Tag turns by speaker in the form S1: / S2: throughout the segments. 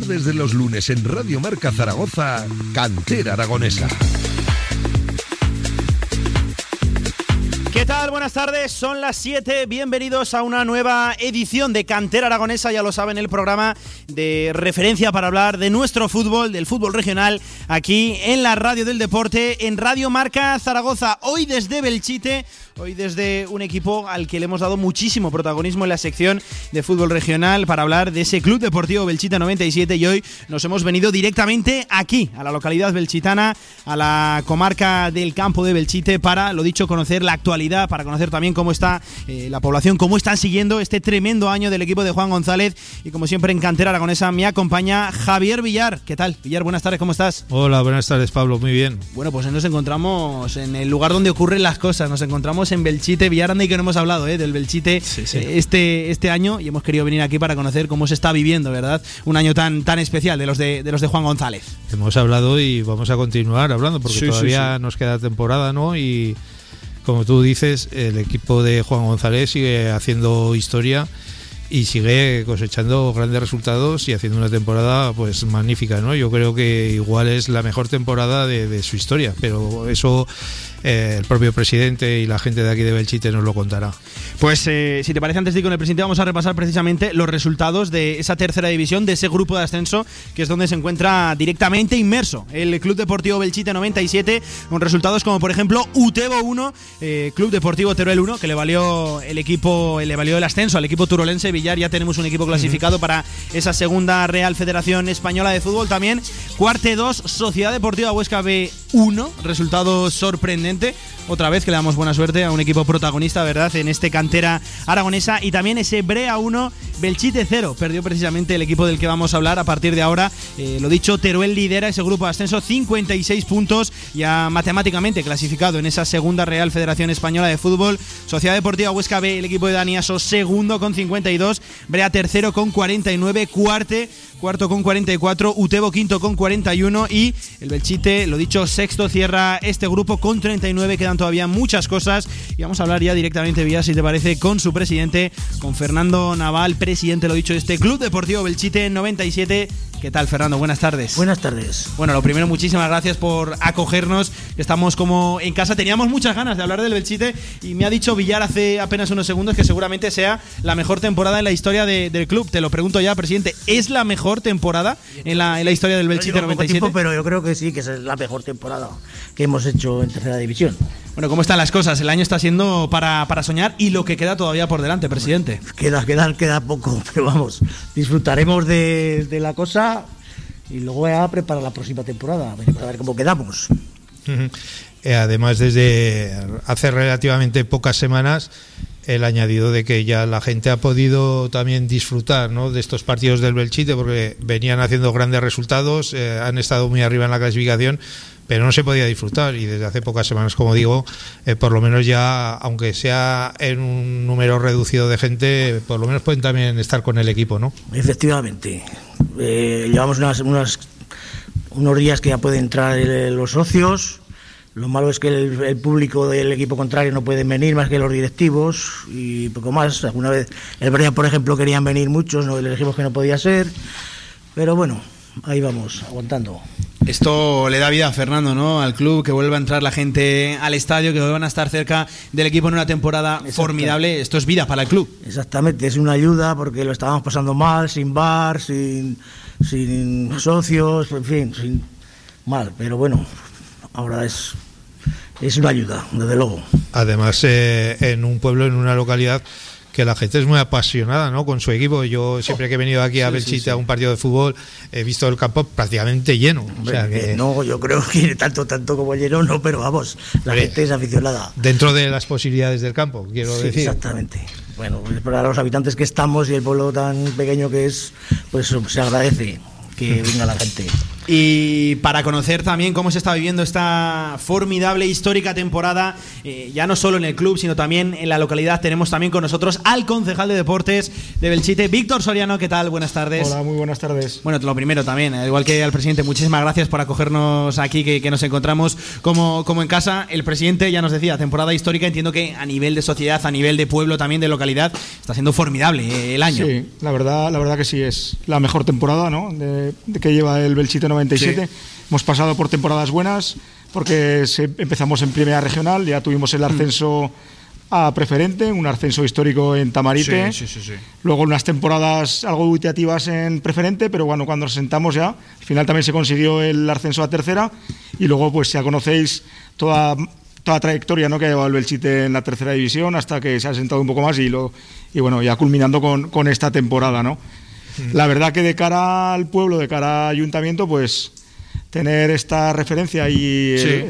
S1: tardes de los lunes en Radio Marca Zaragoza, Cantera Aragonesa.
S2: ¿Qué tal? Buenas tardes, son las 7. Bienvenidos a una nueva edición de Cantera Aragonesa, ya lo saben, el programa de referencia para hablar de nuestro fútbol, del fútbol regional, aquí en la Radio del Deporte, en Radio Marca Zaragoza. Hoy desde Belchite, hoy desde un equipo al que le hemos dado muchísimo protagonismo en la sección de fútbol regional para hablar de ese Club Deportivo Belchite 97 y hoy nos hemos venido directamente aquí, a la localidad belchitana, a la comarca del campo de Belchite para, lo dicho, conocer la actualidad para conocer también cómo está eh, la población, cómo están siguiendo este tremendo año del equipo de Juan González. Y como siempre en Cantera Aragonesa me acompaña Javier Villar. ¿Qué tal? Villar, buenas tardes, ¿cómo estás?
S3: Hola, buenas tardes, Pablo, muy bien.
S2: Bueno, pues nos encontramos en el lugar donde ocurren las cosas. Nos encontramos en Belchite, Villaranda y que no hemos hablado ¿eh? del Belchite eh, este, este año y hemos querido venir aquí para conocer cómo se está viviendo, ¿verdad? Un año tan, tan especial de los de, de los de Juan González.
S3: Hemos hablado y vamos a continuar hablando porque todavía nos queda temporada, ¿no? Y como tú dices, el equipo de Juan González sigue haciendo historia y sigue cosechando grandes resultados y haciendo una temporada pues magnífica, ¿no? Yo creo que igual es la mejor temporada de, de su historia, pero eso eh, el propio presidente y la gente de aquí de Belchite nos lo contará.
S2: Pues eh, si te parece, antes de ir con el presidente, vamos a repasar precisamente los resultados de esa tercera división, de ese grupo de ascenso, que es donde se encuentra directamente inmerso el Club Deportivo Belchite 97, con resultados como por ejemplo Utebo 1, eh, Club Deportivo Teruel 1, que le valió el equipo, le valió el ascenso al equipo turolense Villar, ya tenemos un equipo clasificado para esa segunda Real Federación Española de Fútbol también. Cuarte 2, Sociedad Deportiva Huesca B 1, resultado sorprendente otra vez que le damos buena suerte a un equipo protagonista, ¿verdad? En este cantera aragonesa. Y también ese Brea 1, Belchite 0. Perdió precisamente el equipo del que vamos a hablar a partir de ahora. Eh, lo dicho, Teruel lidera ese grupo de ascenso, 56 puntos, ya matemáticamente clasificado en esa segunda Real Federación Española de Fútbol. Sociedad Deportiva Huesca B, el equipo de Daniaso, segundo con 52. Brea tercero con 49. Cuarte cuarto con 44, Utebo quinto con 41 y el Belchite, lo dicho, sexto cierra este grupo con 39. Quedan todavía muchas cosas y vamos a hablar ya directamente, vía si te parece, con su presidente, con Fernando Naval, presidente, lo dicho, de este Club Deportivo Belchite 97. ¿Qué tal, Fernando? Buenas tardes.
S4: Buenas tardes.
S2: Bueno, lo primero, muchísimas gracias por acogernos. Estamos como en casa. Teníamos muchas ganas de hablar del Belchite y me ha dicho Villar hace apenas unos segundos que seguramente sea la mejor temporada en la historia del club. Te lo pregunto ya, presidente. ¿Es la mejor temporada en la, en la historia del Belchite 97?
S4: pero yo creo que sí, que es la mejor temporada que hemos hecho en tercera división.
S2: Bueno, ¿cómo están las cosas? El año está siendo para, para soñar y lo que queda todavía por delante, presidente.
S4: Queda, queda, queda poco, pero vamos, disfrutaremos de, de la cosa y luego voy a preparar la próxima temporada, a ver cómo quedamos.
S3: Eh, además, desde hace relativamente pocas semanas, el añadido de que ya la gente ha podido también disfrutar ¿no? de estos partidos del Belchite, porque venían haciendo grandes resultados, eh, han estado muy arriba en la clasificación, pero no se podía disfrutar y desde hace pocas semanas, como digo, eh, por lo menos ya, aunque sea en un número reducido de gente, por lo menos pueden también estar con el equipo, ¿no?
S4: Efectivamente. Eh, llevamos unas, unas, unos días que ya pueden entrar los socios. Lo malo es que el, el, público del equipo contrario no pueden venir más que los directivos y poco más. Alguna vez, el Brea, por ejemplo, querían venir muchos, no, le dijimos que no podía ser. Pero bueno, ahí vamos, aguantando.
S2: Esto le da vida a Fernando, ¿no? Al club, que vuelva a entrar la gente al estadio, que vuelvan a estar cerca del equipo en una temporada formidable. Esto es vida para el club.
S4: Exactamente, es una ayuda porque lo estábamos pasando mal, sin bar, sin, sin socios, en fin, sin mal. Pero bueno, ahora es, es una ayuda, desde luego.
S3: Además, eh, en un pueblo, en una localidad que la gente es muy apasionada ¿no? con su equipo. Yo siempre que he venido aquí a sí, Belchite sí, a un partido de fútbol he visto el campo prácticamente lleno.
S4: O sea que... No, yo creo que tanto tanto como lleno no, pero vamos, la Hombre, gente es aficionada.
S3: Dentro de las posibilidades del campo, quiero decir.
S4: Exactamente. Bueno, pues para los habitantes que estamos y el pueblo tan pequeño que es, pues se agradece que venga la gente.
S2: Y para conocer también cómo se está viviendo esta formidable, histórica temporada, eh, ya no solo en el club, sino también en la localidad, tenemos también con nosotros al concejal de deportes de Belchite, Víctor Soriano. ¿Qué tal? Buenas tardes.
S5: Hola, muy buenas tardes.
S2: Bueno, lo primero también, igual que al presidente, muchísimas gracias por acogernos aquí, que, que nos encontramos como, como en casa. El presidente ya nos decía, temporada histórica, entiendo que a nivel de sociedad, a nivel de pueblo también, de localidad, está siendo formidable eh, el año.
S5: Sí, la verdad, la verdad que sí, es la mejor temporada ¿no? de, de que lleva el Belchite 97. Sí. Hemos pasado por temporadas buenas porque se, empezamos en primera regional, ya tuvimos el ascenso a preferente, un ascenso histórico en Tamarite.
S2: Sí, sí, sí,
S5: Luego unas temporadas algo dubitativas en preferente, pero bueno, cuando nos sentamos ya, al final también se consiguió el ascenso a tercera y luego pues ya conocéis toda toda la trayectoria ¿no? que ha llevado el Belchite en la tercera división hasta que se ha sentado un poco más y, lo, y bueno, ya culminando con, con esta temporada. ¿no? La verdad que de cara al pueblo, de cara al ayuntamiento, pues tener esta referencia y
S2: Sí.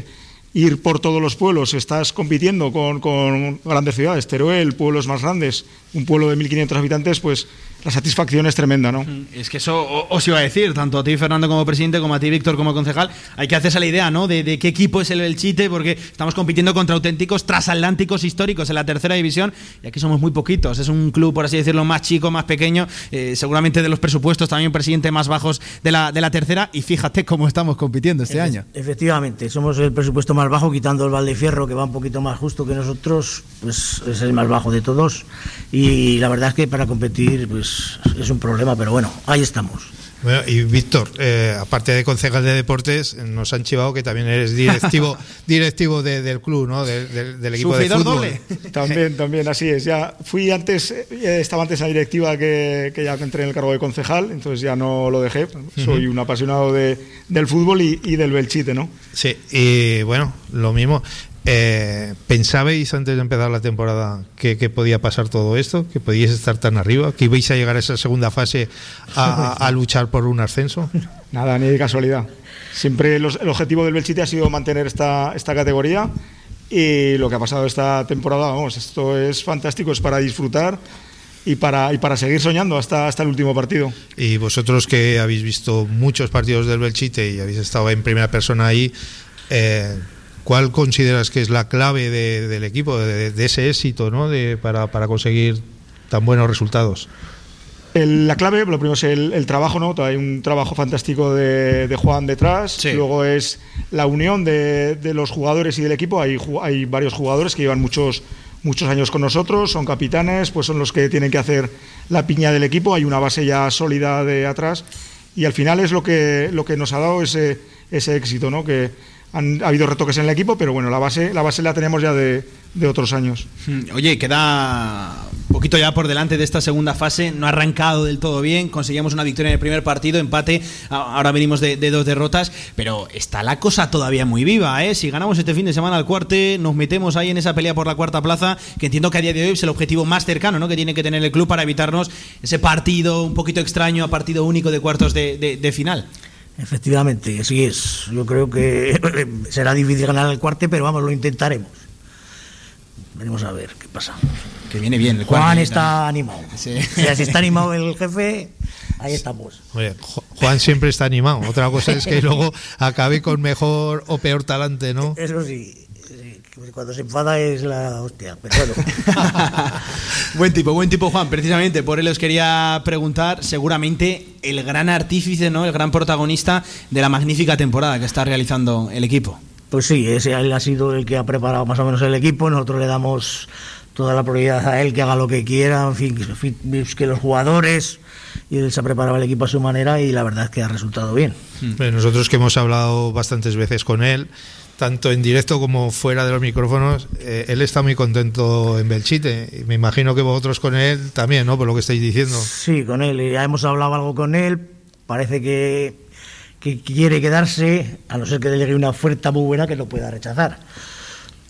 S5: ir por todos los pueblos. Estás compitiendo con, con grandes ciudades, Teruel, pueblos más grandes, un pueblo de 1.500 habitantes, pues la satisfacción es tremenda, ¿no?
S2: Es que eso os iba a decir, tanto a ti, Fernando, como presidente, como a ti, Víctor, como concejal. Hay que hacerse la idea, ¿no? De, de qué equipo es el Belchite, porque estamos compitiendo contra auténticos transatlánticos históricos en la tercera división y aquí somos muy poquitos. Es un club, por así decirlo, más chico, más pequeño, eh, seguramente de los presupuestos también, presidente, más bajos de la, de la tercera. Y fíjate cómo estamos compitiendo este
S4: Efe-
S2: año.
S4: Efectivamente, somos el presupuesto más bajo, quitando el Valdefierro, que va un poquito más justo que nosotros, pues es el más bajo de todos. Y la verdad es que para competir, pues es un problema, pero bueno, ahí estamos.
S3: Bueno, y Víctor, eh, aparte de concejal de deportes, nos han chivado que también eres directivo directivo de- del club, ¿no? Del- equipo de
S2: Sufridor
S3: fútbol.
S2: doble.
S5: También, también, así es. Ya fui antes, eh, estaba antes en la directiva que, que ya entré en el cargo de concejal, entonces ya no lo dejé. Soy un apasionado de, del fútbol y, y del Belchite, ¿no?
S3: Sí, y bueno, lo mismo. Eh, ¿Pensabais antes de empezar la temporada que, que podía pasar todo esto? ¿Que podíais estar tan arriba? ¿Que ibais a llegar a esa segunda fase a, a luchar por un ascenso?
S5: Nada, ni de casualidad. Siempre los- el objetivo del Belchite ha sido mantener esta, esta categoría y lo que ha pasado esta temporada, vamos, esto es fantástico, es para disfrutar y para, y para seguir soñando hasta, hasta el último partido.
S3: Y vosotros que habéis visto muchos partidos del Belchite y habéis estado en primera persona ahí, eh, ¿cuál consideras que es la clave de- del equipo, de, de ese éxito, ¿no? de, para, para conseguir tan buenos resultados?
S5: El- la clave, lo primero es el, el trabajo, ¿no? Hay un trabajo fantástico de, de Juan detrás.
S2: Sí.
S5: Luego es la unión de, de los jugadores y del equipo. Hay, hay varios jugadores que llevan muchos, muchos años con nosotros, son capitanes, pues son los que tienen que hacer la piña del equipo. Hay una base ya sólida de atrás. Y al final es lo que, lo que nos ha dado ese, ese éxito, ¿no? Que han ha habido retoques en el equipo, pero bueno, la base, la base la tenemos ya de, de otros años.
S2: Hmm, Oye, queda un poquito ya por delante de esta segunda fase. No ha arrancado del todo bien. Conseguimos una victoria en el primer partido, empate. Ahora venimos de, dos derrotas. Pero está la cosa todavía muy viva, ¿eh? Si ganamos este fin de semana al cuarte, nos metemos ahí en esa pelea por la cuarta plaza, que entiendo que a día de hoy es el objetivo más cercano, ¿no? Que tiene que tener el club para evitarnos ese partido un poquito extraño a partido único de cuartos de- de final.
S4: Efectivamente, así es. Yo creo que será difícil ganar el cuarte, pero vamos, lo intentaremos. Veremos a ver qué pasa.
S2: Que viene bien el
S4: Juan
S2: cuarte.
S4: está animado.
S2: Sí.
S4: O sea, si está animado el jefe, ahí estamos.
S3: Oye, Ju- Juan siempre está animado. Otra cosa es que luego acabe con mejor o peor talante, ¿no?
S4: Eso sí, cuando se enfada es la hostia, pero bueno.
S2: buen tipo, buen tipo Juan. Precisamente por él os quería preguntar, seguramente el gran artífice, ¿no? El gran protagonista de la magnífica temporada que está realizando el equipo.
S4: Pues sí, ese él ha sido el que ha preparado más o menos el equipo. Nosotros le damos toda la prioridad a él, que haga lo que quiera, en fin, que- en fin, que los jugadores. Y él se ha preparado el equipo a su manera y la verdad es que ha resultado bien.
S3: Nosotros que hemos hablado bastantes veces con él, tanto en directo como fuera de los micrófonos, eh, él está muy contento en Belchite. Me imagino que vosotros con él también, ¿no? Por lo que estáis diciendo.
S4: Sí, con él. Ya hemos hablado algo con él. Parece que, que quiere quedarse, a no ser que le llegue una oferta muy buena que lo pueda rechazar.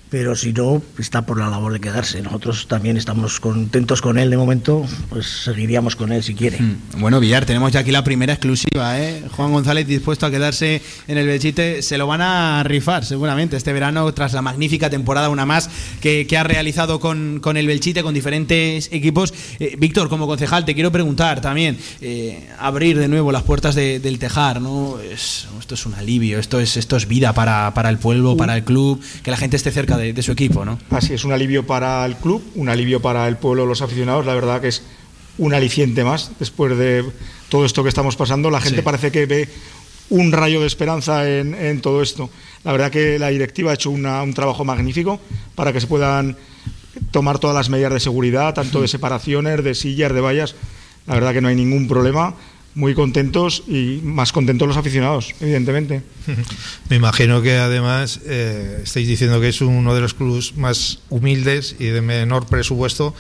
S4: Pero si no, está por la labor de quedarse. Nosotros también estamos contentos con él de momento, pues seguiríamos con él si quiere.
S2: Mm. Bueno, Villar, tenemos ya aquí la primera exclusiva, ¿eh? Juan González dispuesto a quedarse en el Belchite, se lo van a rifar seguramente este verano tras la magnífica temporada, una más que, ha realizado con, con, el Belchite, con diferentes equipos. Eh, Víctor, como concejal, te quiero preguntar también, eh, abrir de nuevo las puertas del Tejar, ¿no? esto es un alivio, esto es, esto es vida para, para el pueblo, para el club, que la gente esté cerca de, su equipo, ¿no?
S5: Así es, un alivio para el club, un alivio para el pueblo, los aficionados. La verdad que es un aliciente más después de todo esto que estamos pasando. La gente parece que ve un rayo de esperanza en, todo esto. La verdad que la directiva ha hecho un trabajo magnífico para que se puedan tomar todas las medidas de seguridad, tanto de separaciones, de sillas, de vallas. La verdad que no hay ningún problema muy contentos y más contentos los aficionados, evidentemente.
S3: Me imagino que además eh, estáis diciendo que es uno de los clubes más humildes y de menor presupuesto,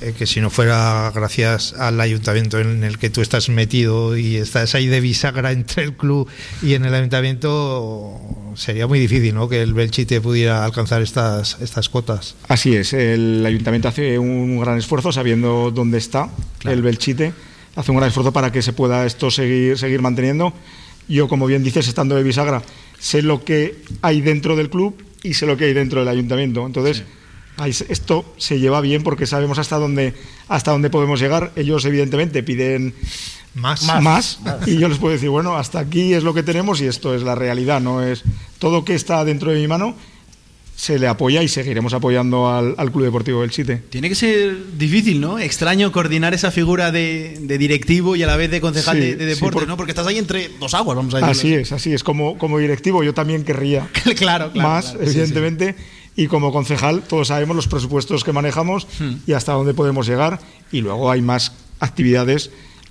S3: eh, que si no fuera gracias al ayuntamiento en el que tú estás metido y estás ahí de bisagra entre el club y en el ayuntamiento, sería muy difícil ¿no? que el Belchite pudiera alcanzar estas, estas cotas.
S5: Así es, el ayuntamiento hace un gran esfuerzo sabiendo dónde está el Belchite hace un gran esfuerzo para que se pueda esto seguir, seguir manteniendo. Yo, como bien dices, estando de bisagra, sé lo que hay dentro del club y sé lo que hay dentro del ayuntamiento. Entonces, esto se lleva bien porque sabemos hasta dónde, hasta dónde podemos llegar. Ellos, evidentemente, piden más. más. Y yo les puedo decir, bueno, hasta aquí es lo que tenemos y esto es la realidad, no es todo que está dentro de mi mano se le apoya y seguiremos apoyando al, Club Deportivo del Chite.
S2: Tiene que ser difícil, ¿no? Extraño coordinar esa figura de, directivo y a la vez de concejal de, deporte, ¿no? Porque estás ahí entre dos aguas, vamos a decirlo.
S5: Así es, así es. Como, como directivo yo también querría
S2: claro,
S5: más, evidentemente. Y como concejal todos sabemos los presupuestos que manejamos hmm. y hasta dónde podemos llegar. Y luego hay más actividades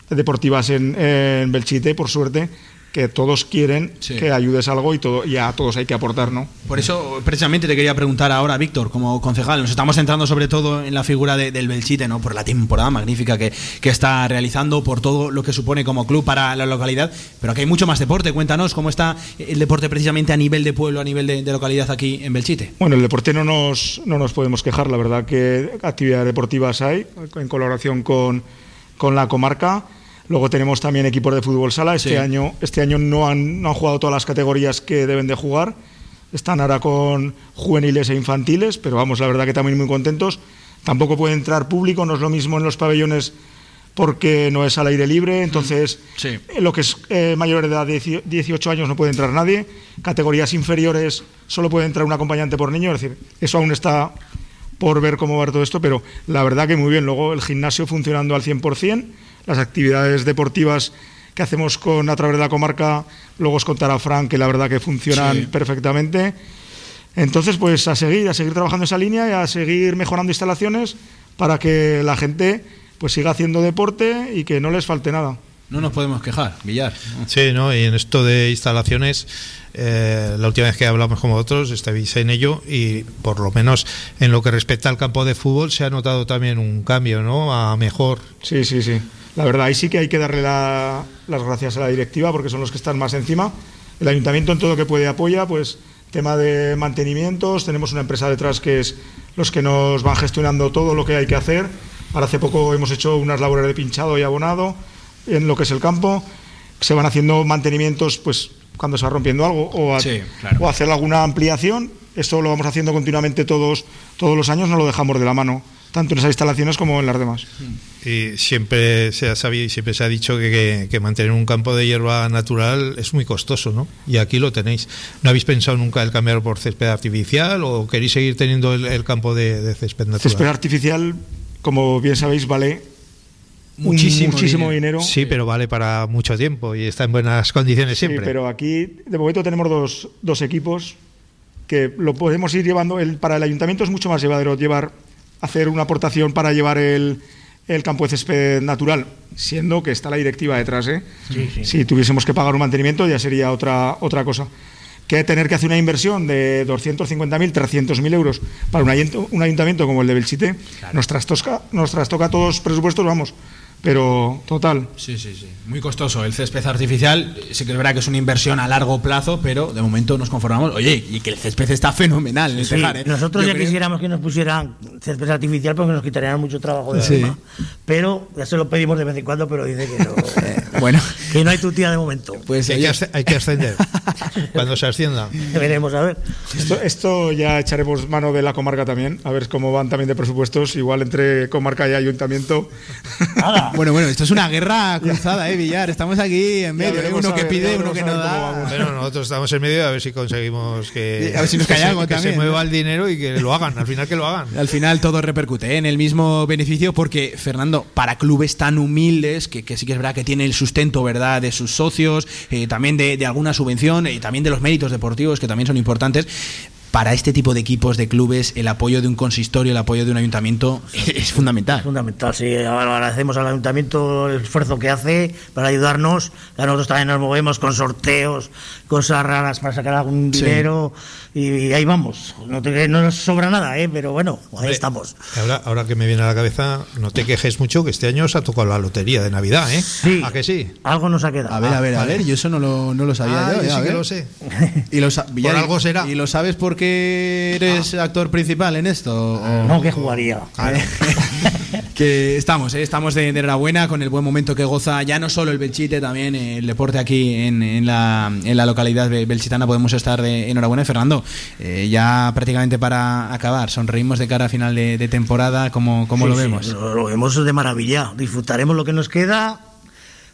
S5: deportivas en, en Belchite, por suerte, que todos quieren que ayudes algo y todo y a todos hay que aportar, ¿no?
S2: Por eso precisamente te quería preguntar ahora, Víctor, como concejal, nos estamos centrando sobre todo en la figura del Belchite, ¿no? Por la temporada magnífica que, que, está realizando, por todo lo que supone como club para la localidad, pero aquí hay mucho más deporte. Cuéntanos cómo está el deporte precisamente a nivel de pueblo, a nivel de, localidad aquí en Belchite.
S5: Bueno, el deporte no nos, no nos podemos quejar, la verdad que actividades deportivas hay en colaboración con, con la comarca Luego tenemos también equipos de fútbol sala. Este año, este año no, han, no han jugado todas las categorías que deben de jugar. Están ahora con juveniles e infantiles, pero vamos, la verdad que también muy contentos. Tampoco puede entrar público, no es lo mismo en los pabellones porque no es al aire libre, entonces eh, lo que es eh, mayor de edad de 18 años no puede entrar nadie, categorías inferiores solo puede entrar un acompañante por niño, es decir, eso aún está por ver cómo va todo esto, pero la verdad que muy bien, luego el gimnasio funcionando al 100%, las actividades deportivas que hacemos con a través de la comarca, luego os contará Frank que la verdad que funcionan perfectamente. Entonces, pues a seguir, a seguir trabajando esa línea y a seguir mejorando instalaciones para que la gente pues siga haciendo deporte y que no les falte nada.
S2: No nos podemos quejar, Villar.
S3: Sí, ¿no? Y en esto de instalaciones, eh, la última vez que hablamos con vosotros estabais en ello y por lo menos en lo que respecta al campo de fútbol se ha notado también un cambio, ¿no? A mejor.
S5: Sí, sí, sí. La verdad, ahí sí que hay que darle las gracias a la directiva porque son los que están más encima. El ayuntamiento en todo lo que puede apoya, pues tema de mantenimientos, tenemos una empresa detrás que es los que nos van gestionando todo lo que hay que hacer. Ahora hace poco hemos hecho unas labores de pinchado y abonado en lo que es el campo. Se van haciendo mantenimientos pues cuando se va rompiendo algo o, o hacer alguna ampliación. Esto lo vamos haciendo continuamente todos, todos los años, no lo dejamos de la mano tanto en esas instalaciones como en las demás.
S3: Y siempre se ha sabido y siempre se ha dicho que, mantener un campo de hierba natural es muy costoso, ¿no? Y aquí lo tenéis. ¿No habéis pensado nunca el cambiar por césped artificial o queréis seguir teniendo el, campo de, césped natural?
S5: Césped artificial, como bien sabéis, vale muchísimo, muchísimo dinero.
S3: Sí, pero vale para mucho tiempo y está en buenas condiciones siempre.
S5: Sí, pero aquí de momento tenemos dos, dos equipos que lo podemos ir llevando. El, para el ayuntamiento es mucho más llevadero llevar hacer una aportación para llevar el, el campo de césped natural, siendo que está la directiva detrás. ¿eh? Si tuviésemos que pagar un mantenimiento ya sería otra, otra cosa. Que tener que hacer una inversión de 250.000, 300.000 euros para un ayuntamiento, como el de Belchite, nos, trastoca, nos trastoca todos los presupuestos, vamos, pero total.
S2: Sí, sí, sí. Muy costoso. El césped artificial, sí que es verdad que es una inversión a largo plazo, pero de momento nos conformamos. Oye, y que el césped está fenomenal en el
S4: Sí,
S2: tejar, ¿eh?
S4: Nosotros
S2: Yo
S4: ya
S2: creo-
S4: quisiéramos que nos pusieran césped artificial porque nos quitarían mucho trabajo de
S2: Sí.
S4: Pero ya se lo pedimos de vez en cuando, pero dice que no,
S2: Bueno,
S4: que no hay tu tía de momento.
S2: pues
S3: hay, que hay que ascender. Cuando se ascienda.
S4: Veremos a ver.
S5: Esto, esto ya echaremos mano de la comarca también, a ver cómo van también de presupuestos, igual entre comarca y ayuntamiento.
S4: Nada.
S2: bueno, bueno, esto es una guerra cruzada, ¿eh, Villar? Estamos aquí en medio, ¿eh? uno que pide, uno que no da.
S3: Bueno, nosotros estamos en medio a ver si conseguimos que,
S2: A ver si nos
S3: que
S2: cae
S3: se- que
S2: también,
S3: se mueva
S2: ¿no?
S3: el dinero y que lo hagan, al final que lo hagan.
S2: Al final todo repercute ¿eh? en el mismo beneficio porque, Fernando, para clubes tan humildes, que, que sí que es verdad que tiene el sustento verdad de sus socios, eh, también de, de alguna subvención y también de los méritos deportivos que también son importantes, para este tipo de equipos, de clubes, el apoyo de un consistorio, el apoyo de un ayuntamiento es fundamental.
S4: Fundamental, sí. Agradecemos al ayuntamiento el esfuerzo que hace para ayudarnos. Ya nosotros también nos movemos con sorteos, cosas raras para sacar algún
S2: Sí.
S4: dinero y, ahí vamos. No, te- no nos sobra nada, ¿eh? pero bueno, ahí
S3: Hombre,
S4: estamos.
S3: Ahora, ahora que me viene a la cabeza, no te quejes mucho que este año se ha tocado la lotería de Navidad, ¿eh?
S4: Sí.
S3: ¿A que sí?
S4: Algo nos ha quedado.
S2: A ver, a ver, a
S3: vale.
S2: ver, yo eso no lo, no lo sabía
S3: Ah,
S2: yo.
S3: yo
S2: a
S3: sí que lo sé.
S2: Y lo sa- Villar,
S3: algo será.
S2: ¿Y lo sabes porque eres actor principal en esto? o-
S4: No, que jugaría.
S2: que estamos, ¿eh? estamos de, de enhorabuena con el buen momento que goza ya no solo el Belchite, también el deporte aquí en, en la, en la localidad belchitana podemos estar de enhorabuena. Fernando, eh, ya prácticamente para acabar, sonreímos de cara a final de, de temporada, ¿cómo, cómo
S4: Sí,
S2: lo vemos?
S4: lo, lo vemos de maravilla. Disfrutaremos lo que nos queda.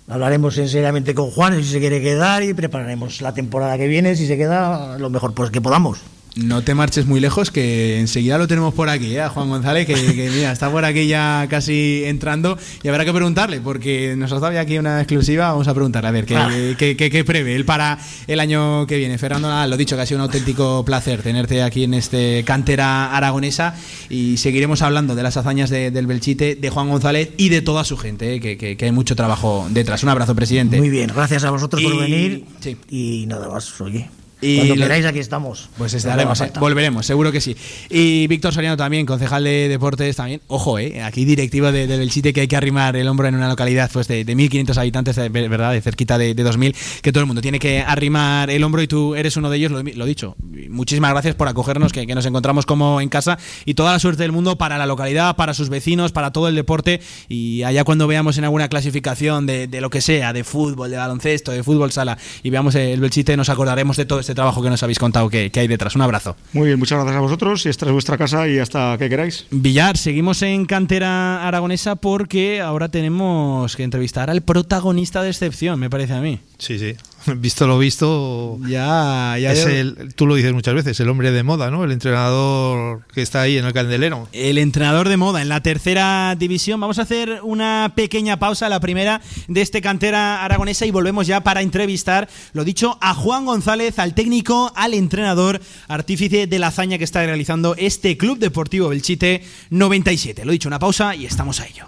S4: Hablaremos seriamente con Juan si se quiere quedar y prepararemos la temporada que viene si se queda lo mejor pues que podamos.
S2: No te marches muy lejos, que enseguida lo tenemos por aquí, ¿eh? Juan González, que, que, mira, está por aquí ya casi entrando y habrá que preguntarle, porque nos ha dado ya aquí una exclusiva, vamos a preguntarle a ver qué,
S4: Ah.
S2: qué- qué- qué prevé él para el año que viene. Fernando, nada, lo dicho, que ha sido un auténtico placer tenerte aquí en este cantera aragonesa y seguiremos hablando de las hazañas de- del Belchite, de Juan González y de toda su gente, ¿eh? que, que- que hay mucho trabajo detrás. Un abrazo, presidente.
S4: Muy bien, gracias a vosotros
S2: Y-
S4: por venir.
S2: sí.
S4: Y nada más, oye.
S2: Y
S4: Cuando queráis, aquí estamos.
S2: Pues estaremos, eh, volveremos, seguro que sí. Y Víctor Soriano también, concejal de deportes también. Ojo, eh, aquí directivo de, de Belchite que hay que arrimar el hombro en una localidad pues de, de 1.500 habitantes, de, verdad, de cerquita de, de 2.000, que todo el mundo tiene que arrimar el hombro y tú eres uno de ellos, lo, lo dicho. Muchísimas gracias por acogernos, que, que nos encontramos como en casa y toda la suerte del mundo para la localidad, para sus vecinos, para todo el deporte y allá cuando veamos en alguna clasificación de, de lo que sea, de fútbol, de baloncesto, de fútbol sala y veamos el Belchite, nos acordaremos de todo este trabajo que nos habéis contado que, que hay detrás. Un abrazo.
S5: Muy bien, muchas gracias a vosotros y esta es vuestra casa y hasta que queráis.
S2: Villar, seguimos en cantera aragonesa porque ahora tenemos que entrevistar al protagonista de excepción, me parece a mí.
S3: Sí, sí. Visto lo visto,
S2: Ya, ya.
S3: es el, tú lo dices muchas veces, el hombre de moda, ¿no? El entrenador que está ahí en el candelero.
S2: El entrenador de moda en la tercera división. Vamos a hacer una pequeña pausa, la primera de este cantera aragonesa y volvemos ya para entrevistar, lo dicho, a Juan González, al técnico, al entrenador, artífice de la hazaña que está realizando este Club Deportivo Belchite 97. Lo dicho, una pausa y estamos a ello.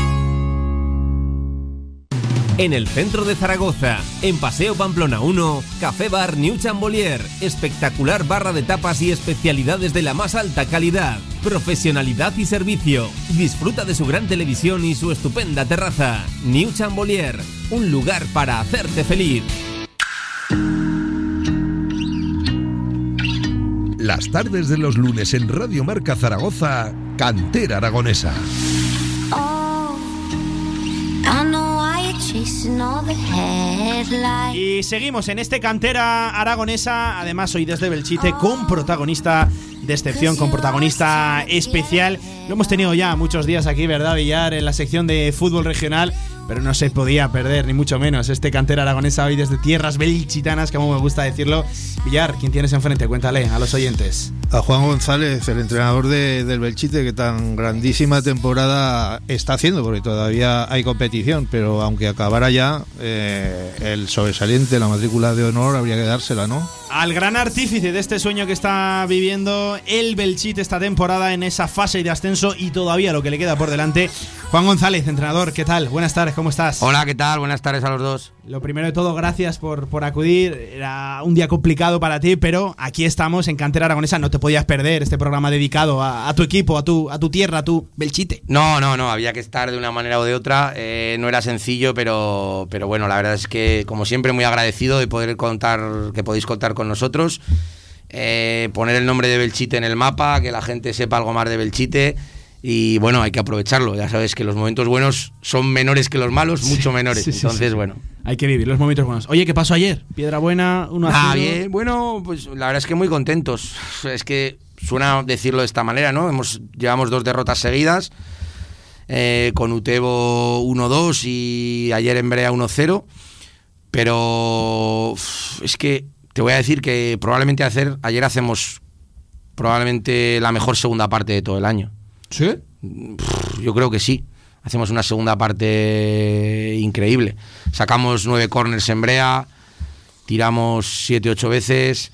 S6: En el centro de Zaragoza, en Paseo Pamplona 1, Café Bar New Chambolier, espectacular barra de tapas y especialidades de la más alta calidad, profesionalidad y servicio. Disfruta de su gran televisión y su estupenda terraza. New Chambolier, un lugar para hacerte feliz.
S1: Las tardes de los lunes en Radio Marca Zaragoza, Cantera Aragonesa.
S7: Oh,
S2: Y seguimos en este cantera aragonesa, además hoy desde Belchite, con protagonista de excepción, con protagonista especial. Lo hemos tenido ya muchos días aquí, ¿verdad, Villar? En la sección de fútbol regional pero no se podía perder, ni mucho menos, este cantera aragonesa hoy desde tierras belchitanas, como me gusta decirlo. Villar, ¿quién tienes enfrente? Cuéntale a los oyentes.
S3: A Juan González, el entrenador del Belchite, que tan grandísima temporada está haciendo, porque todavía hay competición, pero aunque acabara ya, eh, el sobresaliente, la matrícula de honor, habría que dársela, ¿no?
S2: Al gran artífice de este sueño que está viviendo el Belchite esta temporada en esa fase de ascenso y todavía lo que le queda por delante. Juan González, entrenador, ¿qué tal? Buenas tardes, ¿cómo estás?
S7: Hola, ¿qué tal? Buenas tardes a los dos.
S2: Lo primero de todo, gracias por, por acudir. Era un día complicado para ti, pero aquí estamos en Cantera Aragonesa. No te podías perder este programa dedicado a, tu equipo, a tu, a tu tierra, a tu Belchite.
S7: No, no, no. Había que estar de una manera o de otra. Eh, no era sencillo, pero, pero bueno, la verdad es que, como siempre, muy agradecido de poder contar, que podéis contar con nosotros. Eh, poner el nombre de Belchite en el mapa, que la gente sepa algo más de Belchite y bueno, hay que aprovecharlo. Ya sabes que los momentos buenos son menores que los malos, mucho menores. Entonces, bueno.
S2: Hay que vivir los momentos buenos. Oye, ¿qué pasó ayer? Piedra Buena, uno
S7: Ah, bien. Bueno, pues la verdad es que muy contentos. Es que suena decirlo de esta manera, ¿no? Hemos, llevamos dos derrotas seguidas. Eh, con Utebo 1-2 y ayer en Brea 1-0. Pero es que te voy a decir que probablemente hacer, ayer hacemos probablemente la mejor segunda parte de todo el año.
S2: ¿Sí?
S7: Yo creo que sí. Hacemos una segunda parte increíble. Sacamos nueve corners en brea, tiramos siete, ocho veces.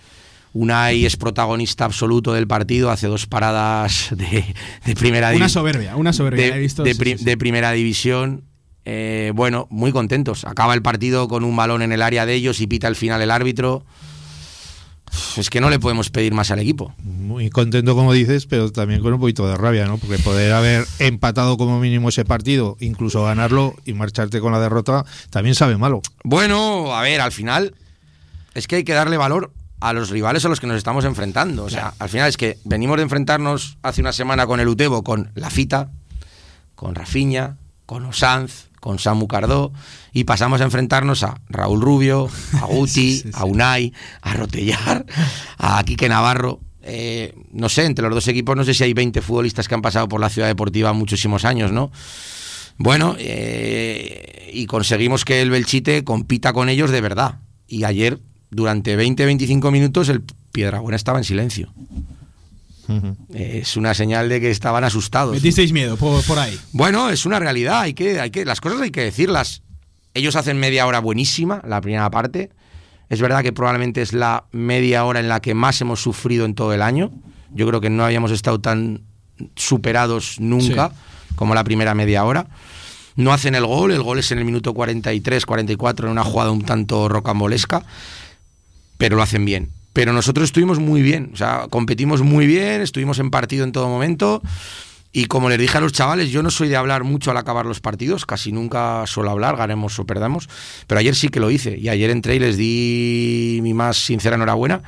S7: Unai es protagonista absoluto del partido, hace dos paradas de, primera
S2: división. Una soberbia, una soberbia.
S7: De, visto, de, primera división. Eh, bueno, muy contentos. Acaba el partido con un balón en el área de ellos y pita al final el árbitro es que no le podemos pedir más al equipo.
S3: Muy contento, como dices, pero también con un poquito de rabia, ¿no? Porque poder haber empatado como mínimo ese partido, incluso ganarlo y marcharte con la derrota, también sabe malo.
S7: Bueno, a ver, al final es que hay que darle valor a los rivales a los que nos estamos enfrentando. O sea, al final es que venimos de enfrentarnos hace una semana con el Utebo, con La Fita, con Rafiña, con Osanz, con Samu Cardó y pasamos a enfrentarnos a Raúl Rubio, a Guti, a Unai, a Rotellar, a Quique Navarro. Eh, no sé, entre los dos equipos no sé si hay 20 futbolistas que han pasado por la ciudad deportiva muchísimos años, ¿no? Bueno, eh, y conseguimos que el Belchite compita con ellos de verdad. Y ayer, durante 20-25 minutos, el Piedrabuena estaba en silencio. Es una señal de que estaban asustados.
S2: ¿Metisteis miedo por, ahí?
S7: Bueno, es una realidad. Hay que, hay que, las cosas hay que decirlas. Ellos hacen media hora buenísima, la primera parte. Es verdad que probablemente es la media hora en la que más hemos sufrido en todo el año. Yo creo que no habíamos estado tan superados nunca como la primera media hora. No hacen el gol, el gol es en el minuto 43, 44 en una jugada un tanto rocambolesca, pero lo hacen bien pero nosotros estuvimos muy bien, o sea, competimos muy bien, estuvimos en partido en todo momento. Y como les dije a los chavales, yo no soy de hablar mucho al acabar los partidos, casi nunca suelo hablar, ganemos o perdamos, pero ayer sí que lo hice. Y ayer entré y les di mi más sincera enhorabuena.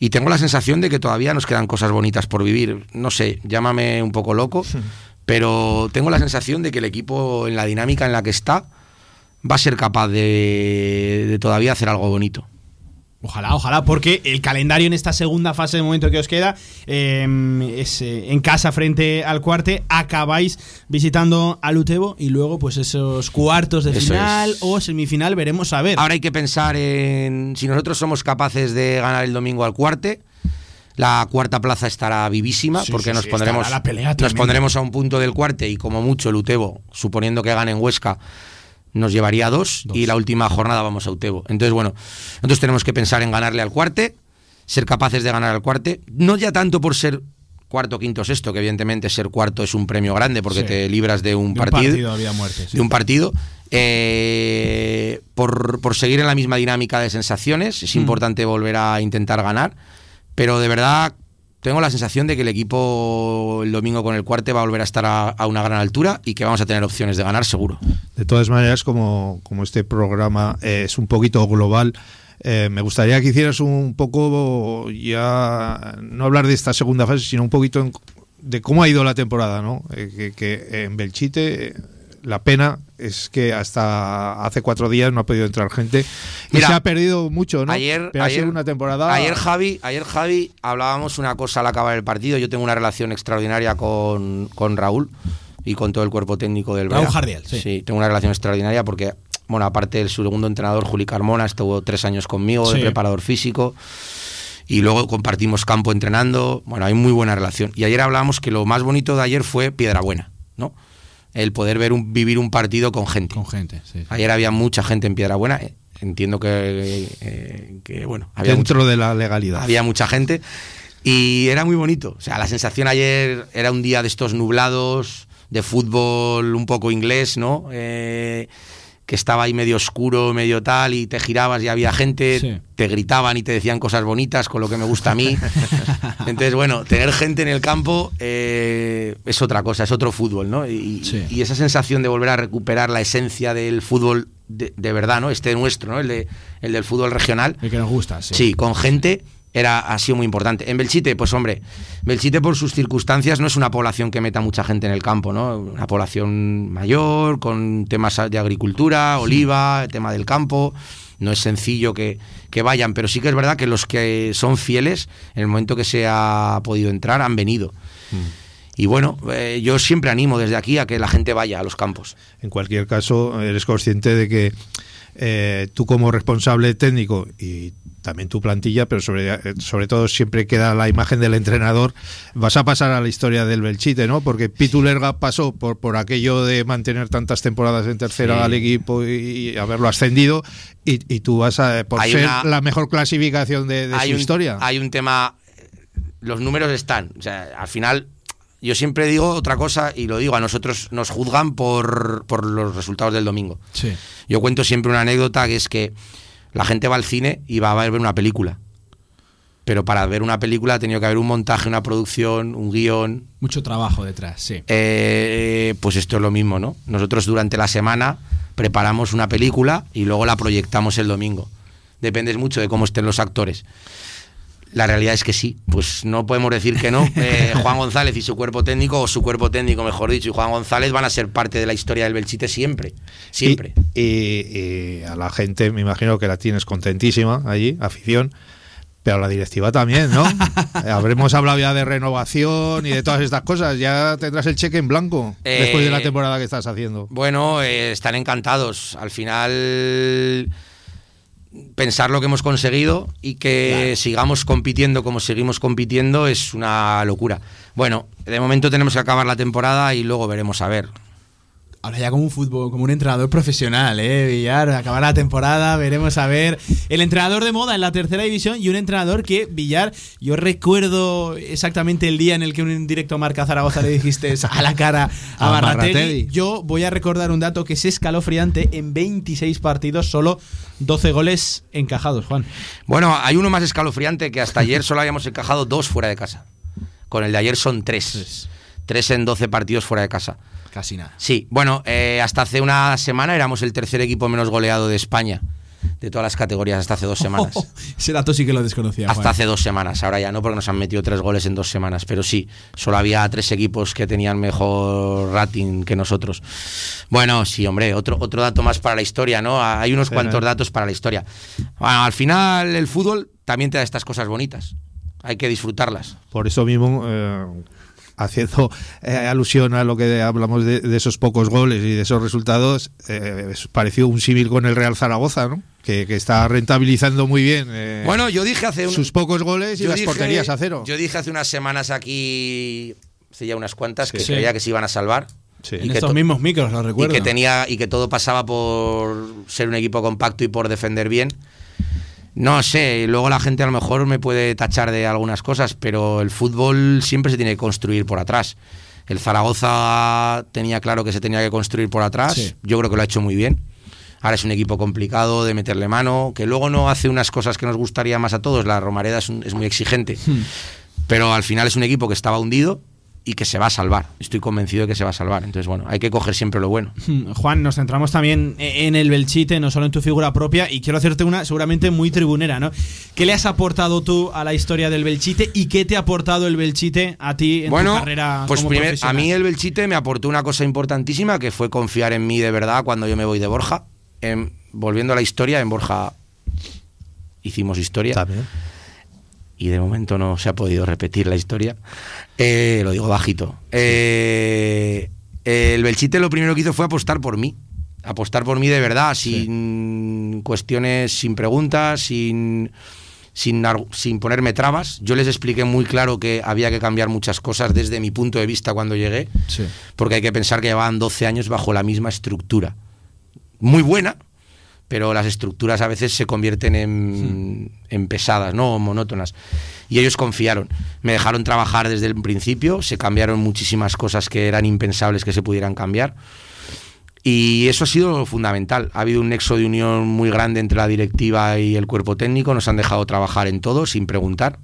S7: Y tengo la sensación de que todavía nos quedan cosas bonitas por vivir. No sé, llámame un poco loco, pero tengo la sensación de que el equipo en la dinámica en la que está va a ser capaz de, de todavía hacer algo bonito.
S2: Ojalá, ojalá, porque el calendario en esta segunda fase de momento que os queda em, es eh, en casa frente al cuarte, acabáis visitando al Utebo y luego pues esos cuartos de final o semifinal veremos a ver.
S7: Ahora hay que pensar en si nosotros somos capaces de ganar el domingo al cuarte. La cuarta plaza estará vivísima porque nos pondremos nos pondremos a un punto del cuarte y como mucho el Utebo, suponiendo que gane en Huesca, nos llevaría dos, y la última jornada vamos a Utebo. Entonces, bueno, nosotros tenemos que pensar en ganarle al cuarte, ser capaces de ganar al cuarte, no ya tanto por ser cuarto, quinto, sexto, que evidentemente ser cuarto es un premio grande porque te libras de un partido.
S2: había muerte,
S7: De un partido. Eh, por, por, seguir en la misma dinámica de sensaciones, es mm. importante volver a intentar ganar, pero de verdad tengo la sensación de que el equipo el domingo con el cuarte va a volver a estar a, una gran altura y que vamos a tener opciones de ganar seguro.
S3: De todas maneras, como, como este programa es un poquito global, eh, me gustaría que hicieras un poco ya, no hablar de esta segunda fase, sino un poquito de cómo ha ido la temporada, ¿no? Eh, que, en Belchite la pena es que hasta hace cuatro días no ha podido entrar gente y
S7: Mira,
S3: se ha perdido mucho, ¿no?
S7: Ayer,
S3: Pero ha
S7: ayer-
S3: sido una temporada.
S7: Ayer Javi, ayer Javi hablábamos una cosa al acabar el partido. Yo tengo una relación extraordinaria con, con Raúl y con todo el cuerpo técnico del
S2: Raúl. Jardiel, sí.
S7: tengo una relación extraordinaria porque, bueno, aparte del segundo entrenador, Juli Carmona, estuvo tres años conmigo,
S2: Sí.
S7: de preparador físico. Y luego compartimos campo entrenando. Bueno, hay muy buena relación. Y ayer hablábamos que lo más bonito de ayer fue Piedra Buena, ¿no? El poder ver un, vivir un partido con gente.
S2: Con gente, sí.
S7: Ayer había mucha gente en Piedra Buena. Entiendo que, eh, que, bueno, había mucha-
S3: dentro de la legalidad.
S7: había mucha gente y era muy bonito. O sea, la sensación ayer era un día de estos nublados, de fútbol un poco inglés, ¿no? Eh, que estaba ahí medio oscuro, medio tal, y te girabas y había gente,
S2: Sí.
S7: te gritaban y te decían cosas bonitas, con lo que me gusta a mí. Entonces, bueno, tener gente en el campo eh, es otra cosa, es otro fútbol, ¿no? Y,
S2: Sí.
S7: y esa sensación de volver a recuperar la esencia del fútbol de, de verdad, ¿no? Este nuestro, ¿no? El, de, el del fútbol regional.
S2: El que nos gusta, sí.
S7: Sí, con gente era, ha sido muy importante. En Belchite, pues hombre, Belchite por sus circunstancias no es una población que meta mucha gente en el campo, ¿no? Una población mayor, con temas de agricultura, oliva, el tema del campo. No es sencillo que, que vayan, pero sí que es verdad que los que son fieles, en el momento que se ha podido entrar, han venido. Y bueno, eh, yo siempre animo desde aquí a que la gente vaya a los campos.
S3: En cualquier caso, eres consciente de que eh, tú como responsable técnico y también tu plantilla, pero sobre, eh, sobre todo siempre queda la imagen del entrenador, vas a pasar a la historia del Belchite, ¿no? Porque Pitu Lerga pasó por, por aquello de mantener tantas temporadas en tercera
S7: Sí.
S3: al equipo y, y haberlo ascendido, y, y tú vas a, por
S7: Hay
S3: ser
S7: una-
S3: la mejor clasificación de, de su
S7: un,
S3: historia.
S7: Hay un tema, los números están, o sea, al final yo siempre digo otra cosa y lo digo, a nosotros nos juzgan por, por los resultados del domingo.
S2: Sí.
S7: Yo cuento siempre una anécdota que es que la gente va al cine y va a ver una película. Pero para ver una película ha tenido que haber un montaje, una producción, un guion.
S2: Mucho trabajo detrás, sí.
S7: Eh, pues esto es lo mismo, ¿no? Nosotros durante la semana preparamos una película y luego la proyectamos el domingo. Depende mucho de cómo estén los actores. La realidad es que sí, pues no podemos decir que no. Eh, Juan González y su cuerpo técnico, o su cuerpo técnico, mejor dicho, y Juan González van a ser parte de la historia del Belchite siempre. Siempre.
S3: Y, y- y a la gente, me imagino que la tienes contentísima allí, afición. Pero a la directiva también, ¿no? Eh, Habremos hablado ya de renovación y de todas estas cosas. Ya tendrás el cheque en blanco
S7: Eh,
S3: después de la temporada que estás haciendo.
S7: Bueno, eh, están encantados. Al final, pensar lo que hemos conseguido y que sigamos compitiendo como seguimos compitiendo es una locura. Bueno, de momento tenemos que acabar la temporada y luego veremos a ver.
S2: Ahora ya como un fútbol, como un entrenador profesional, ¿eh? Villar, acabar la temporada, veremos a ver. El entrenador de moda en la tercera división y un entrenador que, Villar, yo recuerdo exactamente el día en el que un directo a Marca Zaragoza le dijiste a la cara a,
S3: A
S2: Barrategui.
S3: Barrategui.
S2: Yo voy a recordar un dato que es escalofriante. En 26 partidos, solo 12 goles encajados, Juan.
S7: Bueno, hay uno más escalofriante que hasta ayer solo habíamos encajado dos fuera de casa. Con el de ayer son tres. Tres en 12 partidos fuera de casa.
S2: Casi nada.
S7: Sí, bueno, eh, hasta hace una semana éramos el tercer equipo menos goleado de España, de todas las categorías, hasta hace dos semanas.
S2: Ese dato sí que lo desconocía.
S7: Hasta
S2: Juan.
S7: hace dos semanas, ahora ya no, porque nos han metido tres goles en dos semanas, pero sí, solo había tres equipos que tenían mejor rating que nosotros. Bueno, sí, hombre, otro, otro dato más para la historia, ¿no? Hay unos
S3: Sí,
S7: cuantos
S3: ¿eh?
S7: datos para la historia. Bueno, al final el fútbol también te da estas cosas bonitas, hay que disfrutarlas.
S3: Por eso mismo, eh, haciendo eh, alusión a lo que hablamos de, de esos pocos goles y de esos resultados, eh, pareció un símil con el Real Zaragoza, ¿no? Que, que está rentabilizando muy bien eh,
S7: Bueno, yo dije hace un-
S3: sus pocos goles y
S7: yo
S3: las
S7: dije-
S3: porterías a cero.
S7: Yo dije hace unas semanas aquí, hace ya unas cuantas, que
S2: Sí.
S7: creía que se iban a salvar.
S3: Sí.
S7: y
S2: En
S7: que
S2: estos
S7: to-
S2: mismos micros, lo
S7: y
S2: recuerdo.
S7: que tenía y que todo pasaba por ser un equipo compacto y por defender bien. No sé, luego la gente a lo mejor me puede tachar de algunas cosas, pero el fútbol siempre se tiene que construir por atrás. El Zaragoza tenía claro que se tenía que construir por atrás.
S2: Sí.
S7: Yo creo que lo ha hecho muy bien. Ahora es un equipo complicado de meterle mano, que luego no hace unas cosas que nos gustaría más a todos. La Romareda es, un- es muy exigente.
S2: Hmm.
S7: Pero al final es un equipo que estaba hundido y que se va a salvar. Estoy convencido de que se va a salvar. Entonces, bueno, hay que coger siempre lo bueno.
S2: Juan, nos centramos también en el Belchite, no solo en tu figura propia, y quiero hacerte una seguramente muy tribunera, ¿no? ¿Qué le has aportado tú a la historia del Belchite y qué te ha aportado el Belchite a ti en
S7: bueno,
S2: tu carrera
S7: pues
S2: como
S7: primer- a mí el Belchite me aportó una cosa importantísima que fue confiar en mí de verdad cuando yo me voy de Borja. En- volviendo a la historia, en Borja hicimos historia.
S3: También.
S7: Y de momento no se ha podido repetir la historia. Eh, lo digo bajito. Eh, el Belchite lo primero que hizo fue apostar por mí. Apostar por mí de verdad, sin cuestiones, sin preguntas, sin, sin, ponerme trabas. Yo les expliqué muy claro que había que cambiar muchas cosas desde mi punto de vista cuando llegué,
S2: Sí.
S7: porque hay que pensar que llevaban 12 años bajo la misma estructura. Muy buena, pero las estructuras a veces se convierten en, en pesadas, ¿no? O monótonas. Y ellos confiaron. Me dejaron trabajar desde el principio, se cambiaron muchísimas cosas que eran impensables que se pudieran cambiar. Y eso ha sido fundamental. Ha habido un nexo de unión muy grande entre la directiva y el cuerpo técnico. Nos han dejado trabajar en todo sin preguntar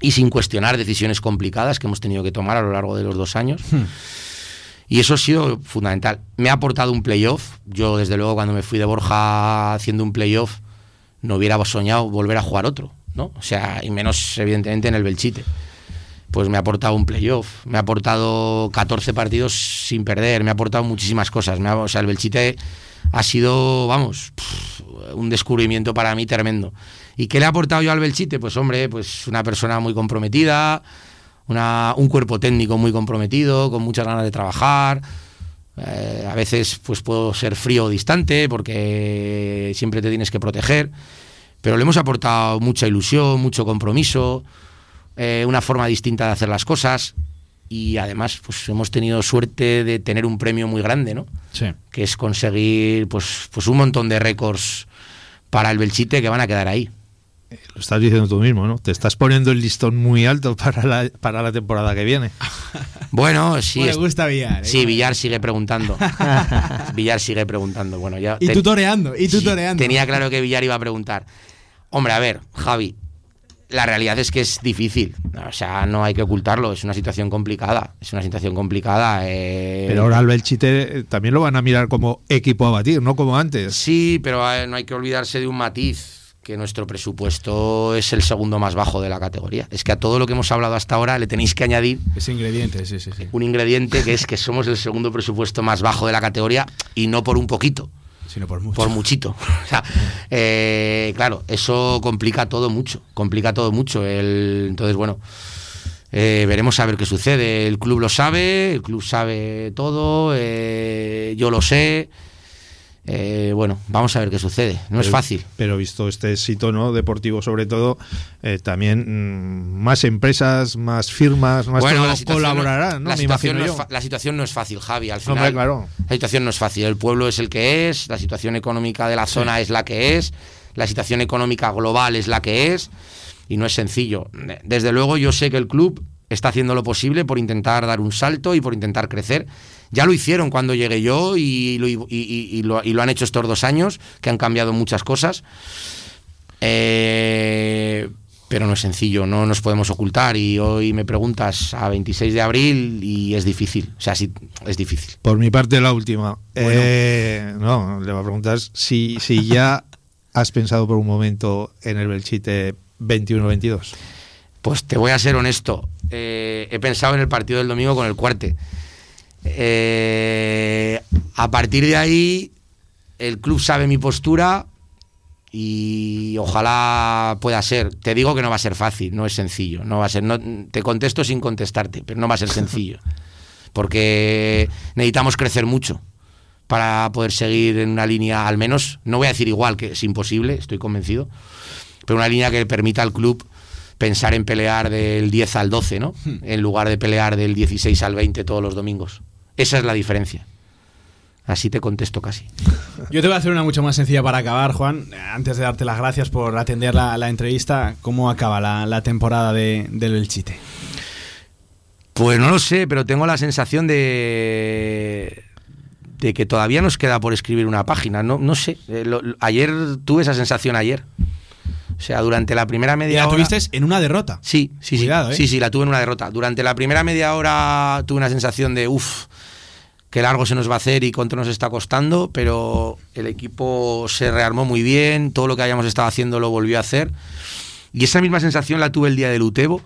S7: y sin cuestionar decisiones complicadas que hemos tenido que tomar a lo largo de los dos años. Y eso ha sido fundamental. Me ha aportado un playoff. Yo, desde luego, cuando me fui de Borja haciendo un playoff, no hubiera soñado volver a jugar otro, ¿no? O sea, y menos, evidentemente, en el Belchite. Pues me ha aportado un playoff, me ha aportado 14 partidos sin perder, me ha aportado muchísimas cosas. Me ha- o sea, el Belchite ha sido, vamos, un descubrimiento para mí tremendo. ¿Y qué le ha aportado yo al Belchite? Pues hombre, pues una persona muy comprometida, una- un cuerpo técnico muy comprometido, con muchas ganas de trabajar. Eh, a veces pues puedo ser frío o distante porque siempre te tienes que proteger, pero le hemos aportado mucha ilusión, mucho compromiso, eh, una forma distinta de hacer las cosas y además pues hemos tenido suerte de tener un premio muy grande, ¿no?
S2: Sí.
S7: Que es conseguir pues, pues un montón de récords para el Belchite que van a quedar ahí.
S3: Lo estás diciendo tú mismo, ¿no? Te estás poniendo el listón muy alto para la, para la temporada que viene.
S7: Bueno, sí.
S2: Le gusta Villar. ¿eh?
S7: Sí, Villar sigue preguntando. Villar sigue preguntando. Bueno, ya
S2: Y tutoreando, y
S7: Sí,
S2: tutoreando.
S7: tenía claro que Villar iba a preguntar. Hombre, a ver, Javi, la realidad es que es difícil. O sea, no hay que ocultarlo. Es una situación complicada. Es una situación complicada. eh,
S3: Pero ahora al Belchite eh, también lo van a mirar como equipo a batir, no como antes.
S7: Sí, pero eh, no hay que olvidarse de un matiz que nuestro presupuesto es el segundo más bajo de la categoría. Es que a todo lo que hemos hablado hasta ahora le tenéis que añadir
S2: Ese ingrediente, sí, sí, sí.
S7: un ingrediente que es que somos el segundo presupuesto más bajo de la categoría y no por un poquito.
S2: Sino por mucho.
S7: Por muchito. O sea, eh, claro, eso complica todo mucho. Complica todo mucho. El, entonces, bueno, eh, veremos a ver qué sucede. El club lo sabe, el club sabe todo, eh, yo lo sé. Eh, bueno, vamos a ver qué sucede. No es
S3: Pero-
S7: fácil.
S3: Pero visto este éxito ¿no? deportivo, sobre todo, eh, también mm, más empresas, más firmas, más
S7: Bueno, la
S3: colaborarán, ¿no?
S7: la
S3: Me
S7: situación no es
S3: yo.
S7: fa- la situación no es fácil, Javi. Al
S3: Hombre,
S7: final,
S3: claro.
S7: la situación no es fácil. El pueblo es el que es, la situación económica de la zona es la que es, la situación económica global es la que es, y no es sencillo. Desde luego, yo sé que el club está haciendo lo posible por intentar dar un salto y por intentar crecer. Ya lo hicieron cuando llegué yo y lo, y- y- lo- y lo han hecho estos dos años, que han cambiado muchas cosas. Eh, pero no es sencillo, no nos podemos ocultar. Y hoy me preguntas a 26 de abril y es difícil. O sea, sí, es difícil.
S3: Por mi parte, la última. Eh, no, le voy a preguntar si, si ya has pensado por un momento en el Belchite 21-22.
S7: Pues te voy a ser honesto. Eh, he pensado en el partido del domingo con el cuarte. Eh, a partir de ahí, el club sabe mi postura y ojalá pueda ser. Te digo que no va a ser fácil, no es sencillo. No va a ser, no, te contesto sin contestarte, pero no va a ser sencillo. Porque necesitamos crecer mucho para poder seguir en una línea, al menos, no voy a decir igual, que es imposible, estoy convencido, pero una línea que permita al club pensar en pelear del 10 al 12, ¿no? En lugar de pelear del 16 al 20 todos los domingos. Esa es la diferencia. Así te contesto casi.
S2: Yo te voy a hacer una mucho más sencilla para acabar, Juan. Antes de darte las gracias por atender la, la entrevista, ¿cómo acaba la, la temporada de, del Belchite?
S7: Pues no lo sé, pero tengo la sensación de de que todavía nos queda por escribir una página. No, no sé. Eh, lo- lo- ayer tuve esa sensación ayer. O sea, durante la primera
S2: Y
S7: media
S2: la
S7: hora.
S2: tuviste en una derrota.
S7: Sí, sí,
S2: Cuidado,
S7: sí.
S2: ¿eh?
S7: Sí, sí, la tuve en una derrota. Durante la primera media hora tuve una sensación de uff, que largo se nos va a hacer y cuánto nos está costando, pero el equipo se rearmó muy bien, todo lo que habíamos estado haciendo lo volvió a hacer. Y esa misma sensación la tuve el día del Utebo.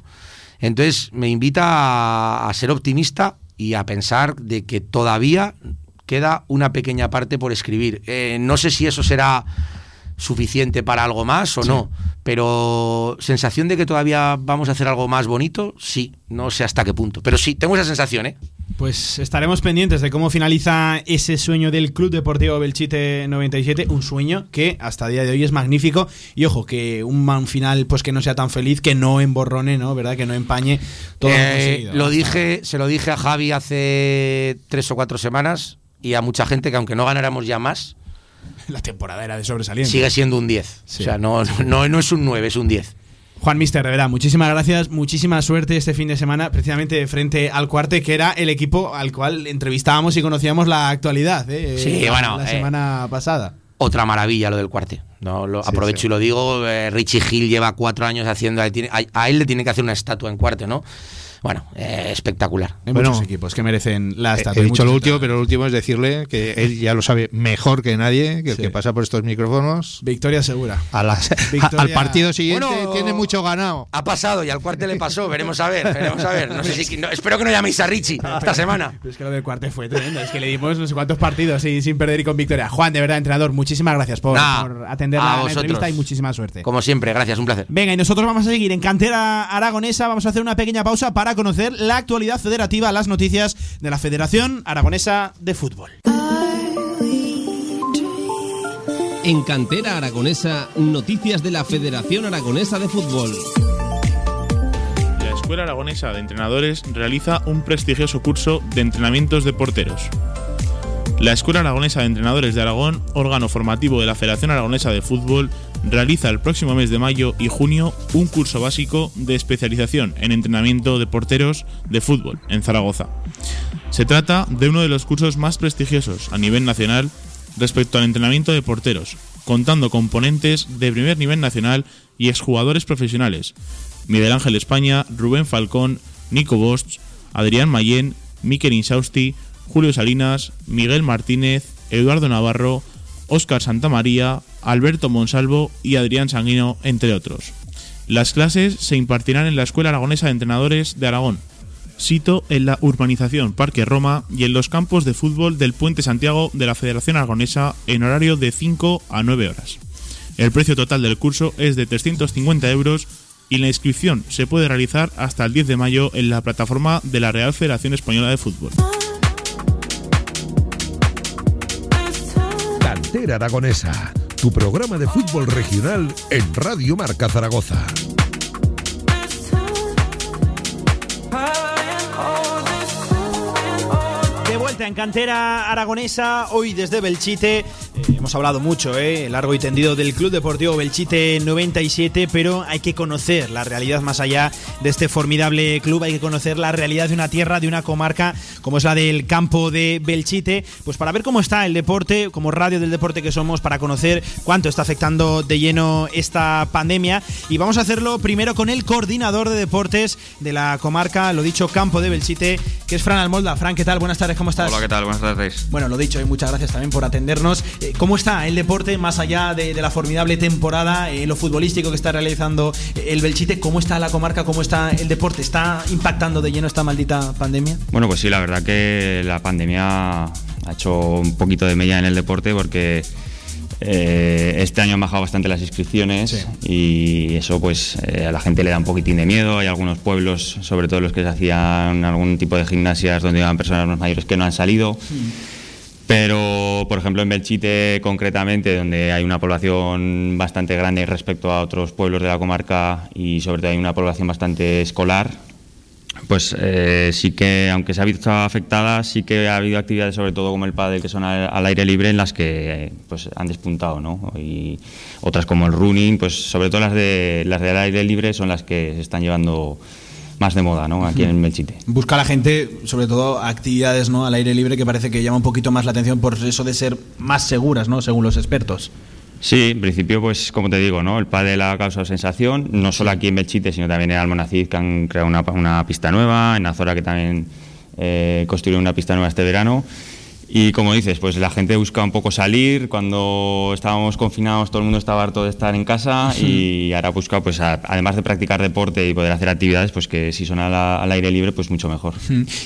S7: Entonces me invita a, a ser optimista y a pensar de que todavía queda una pequeña parte por escribir. Eh, no sé si eso será suficiente para algo más o no, pero sensación de que todavía vamos a hacer algo más bonito, sí, no sé hasta qué punto, pero sí, tengo esa sensación, ¿eh?
S2: Pues estaremos pendientes de cómo finaliza ese sueño del Club Deportivo Belchite 97, un sueño que hasta el día de hoy es magnífico y ojo que un, final pues que no sea tan feliz, que no emborrone, ¿no? ¿Verdad? Que no empañe todo lo
S7: Eh, lo dije, se lo dije a Javi hace tres o cuatro semanas y a mucha gente que aunque no ganáramos ya más,
S2: La temporada era de sobresaliente.
S7: sigue siendo un 10.
S2: Sí.
S7: O sea, no, no, no es un 9, es un 10.
S2: Juan Mister, de verdad, muchísimas gracias, muchísima suerte este fin de semana, precisamente frente al Cuarte, que era el equipo al cual entrevistábamos y conocíamos la actualidad, ¿eh?
S7: Sí,
S2: la,
S7: bueno,
S2: la
S7: eh,
S2: semana pasada.
S7: Otra maravilla lo del cuarte. No, lo
S2: Sí,
S7: aprovecho
S2: sí.
S7: y lo digo. eh, Richie Hill lleva cuatro años haciendo. a, a él le tiene que hacer una estatua en cuarte, ¿no? Bueno, eh, espectacular.
S2: Hay
S3: Bueno,
S2: muchos equipos que merecen la estatua.
S3: He dicho lo último, pero lo último es decirle que él ya lo sabe mejor que nadie, que el
S2: Sí.
S3: que pasa por estos micrófonos
S2: Victoria segura.
S3: a las-
S2: Victoria-
S3: al partido siguiente
S7: Bueno,
S3: tiene mucho ganado.
S7: Ha pasado y al cuarte le pasó. Veremos a ver, veremos a ver. No sé si, no- espero que no llaméis a Richie esta semana.
S2: Pero es que lo del Cuarte fue tremendo. Es que le dimos no sé cuántos partidos y sin perder y con victoria. Juan, de verdad, entrenador, muchísimas gracias por,
S7: Nah,
S2: por atender
S7: a
S2: la, la
S7: vosotros.
S2: entrevista y muchísima suerte.
S7: Como siempre, gracias, un placer.
S2: Venga, y nosotros vamos a seguir en cantera aragonesa. Vamos a hacer una pequeña pausa para conocer la actualidad federativa, las noticias de la Federación Aragonesa de Fútbol.
S6: En Cantera Aragonesa, noticias de la Federación Aragonesa de Fútbol.
S8: La Escuela Aragonesa de Entrenadores realiza un prestigioso curso de entrenamientos de porteros. La Escuela Aragonesa de Entrenadores de Aragón, órgano formativo de la Federación Aragonesa de Fútbol, realiza el próximo mes de mayo y junio un curso básico de especialización en entrenamiento de porteros de fútbol en Zaragoza. Se trata de uno de los cursos más prestigiosos a nivel nacional respecto al entrenamiento de porteros, contando con ponentes de primer nivel nacional y exjugadores profesionales. Miguel Ángel España, Rubén Falcón, Nico Bosch, Adrián Mayén, Miquel Insausti, Julio Salinas, Miguel Martínez, Eduardo Navarro, Óscar Santamaría, Alberto Monsalvo y Adrián Sanguino, entre otros. Las clases se impartirán en la Escuela Aragonesa de Entrenadores de Aragón, sito en la urbanización Parque Roma y en los campos de fútbol del Puente Santiago de la Federación Aragonesa en horario de 5 a 9 horas. El precio total del curso es de 350 euros y la inscripción se puede realizar hasta el 10 de mayo en la plataforma de la Real Federación Española de Fútbol.
S1: Cantera Aragonesa, tu programa de fútbol regional en Radio Marca Zaragoza.
S2: En cantera aragonesa, hoy desde Belchite. Eh, hemos hablado mucho, eh, largo y tendido del Club Deportivo Belchite 97, pero hay que conocer la realidad más allá de este formidable club. Hay que conocer la realidad de una tierra, de una comarca como es la del campo de Belchite, pues para ver cómo está el deporte, como radio del deporte que somos, para conocer cuánto está afectando de lleno esta pandemia. Y vamos a hacerlo primero con el coordinador de deportes de la comarca, lo dicho, campo de Belchite, que es Fran Almolda. Fran, ¿qué tal? Buenas tardes, ¿cómo estás?
S9: Hola, ¿qué tal? Buenas tardes.
S2: Bueno, lo dicho, y muchas gracias también por atendernos. Eh, ¿Cómo está el deporte, más allá de, de la formidable temporada, eh, lo futbolístico que está realizando eh, el Belchite? ¿Cómo está la comarca? ¿Cómo está el deporte? ¿Está impactando de lleno esta maldita pandemia?
S9: Bueno, pues sí, la verdad que la pandemia ha hecho un poquito de mella en el deporte porque eh, este año han bajado bastante las inscripciones y eso pues eh, a la gente le da un poquitín de miedo. Hay algunos pueblos, sobre todo los que se hacían algún tipo de gimnasias donde iban personas más mayores que no han salido. Pero, por ejemplo, en Belchite concretamente, donde hay una población bastante grande respecto a otros pueblos de la comarca y sobre todo hay una población bastante escolar, pues eh, sí que, aunque se ha visto afectada, sí que ha habido actividades, sobre todo como el pádel, que son al, al aire libre, en las que eh, pues han despuntado, ¿no? Y otras como el running, pues sobre todo las de las del aire libre son las que se están llevando más de moda, ¿no? Aquí en Belchite.
S2: Busca la gente, sobre todo, actividades ¿no? al aire libre que parece que llama un poquito más la atención por eso de ser más seguras, ¿no? Según los expertos.
S9: Sí, en principio, pues como te digo, ¿no? El pádel ha causado sensación, no solo aquí en Belchite, sino también en Almonacid, que han creado una, una pista nueva, en Azora, que también eh, construyeron una pista nueva este verano. Y como dices, pues la gente busca un poco salir. Cuando estábamos confinados, todo el mundo estaba harto de estar en casa y ahora busca, pues a- además de practicar deporte y poder hacer actividades, pues que si son al, al aire libre, pues mucho mejor.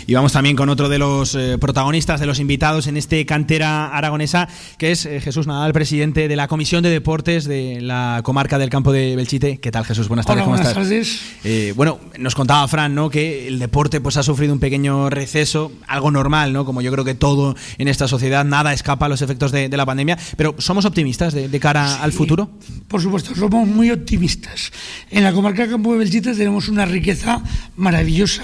S2: Y vamos también con otro de los eh, protagonistas, de los invitados en este cantera aragonesa, que es eh, Jesús Nadal, presidente de la Comisión de Deportes de la comarca del campo de Belchite. ¿Qué tal, Jesús? Buenas tardes.
S10: Hola,
S2: ¿cómo
S10: buenas
S2: estás?
S10: tardes.
S2: Eh, bueno, nos contaba Fran, ¿no? Que el deporte pues ha sufrido un pequeño receso, algo normal, ¿no? Como yo creo que todo en esta sociedad, nada escapa a los efectos de, de la pandemia. Pero ¿somos optimistas de, de cara al futuro?
S10: Por supuesto, somos muy optimistas. En la comarca de Campo de Belchite tenemos una riqueza maravillosa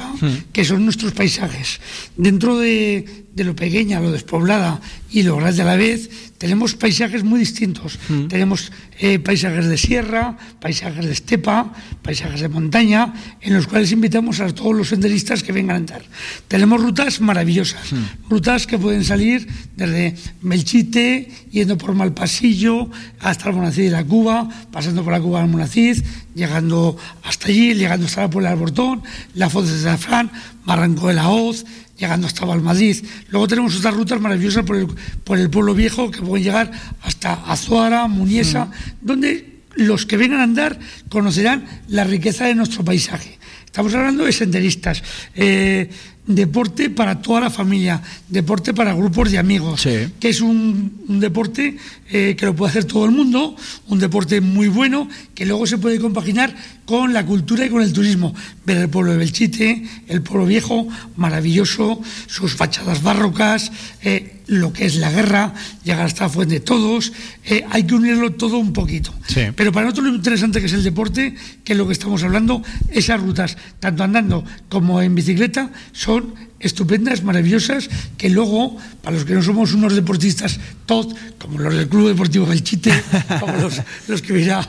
S10: que son nuestros paisajes. Dentro de, de lo pequeña, lo despoblada y lo grande a la vez, tenemos paisajes muy distintos. Tenemos eh, paisajes de sierra, paisajes de estepa, paisajes de montaña, en los cuales invitamos a todos los senderistas que vengan a andar. Tenemos rutas maravillosas, rutas que pueden salir desde Melchite, yendo por Malpasillo, hasta Almonacid de la Cuba, pasando por la Cuba de Almonacid, llegando hasta allí, llegando hasta la Puebla del Bortón, la Foz de Zafrán, Barranco de la Hoz, llegando hasta Valmadrid. Luego tenemos otras rutas maravillosas por el, por el pueblo viejo que pueden llegar hasta Azuara, Muniesa, donde los que vengan a andar conocerán la riqueza de nuestro paisaje. Estamos hablando de senderistas, eh, deporte para toda la familia, deporte para grupos de amigos, que es un, un deporte eh, que lo puede hacer todo el mundo, un deporte muy bueno, que luego se puede compaginar con la cultura y con el turismo. Ver el pueblo de Belchite, el pueblo viejo, maravilloso, sus fachadas barrocas, eh, lo que es la guerra, llegar hasta Fuente de Todos, eh, hay que unirlo todo un poquito. Pero para nosotros lo interesante que es el deporte, que es lo que estamos hablando, esas rutas, tanto andando como en bicicleta, son estupendas, maravillosas, que luego, para los que no somos unos deportistas top, como los del Club Deportivo Belchite, como los, los que, mira,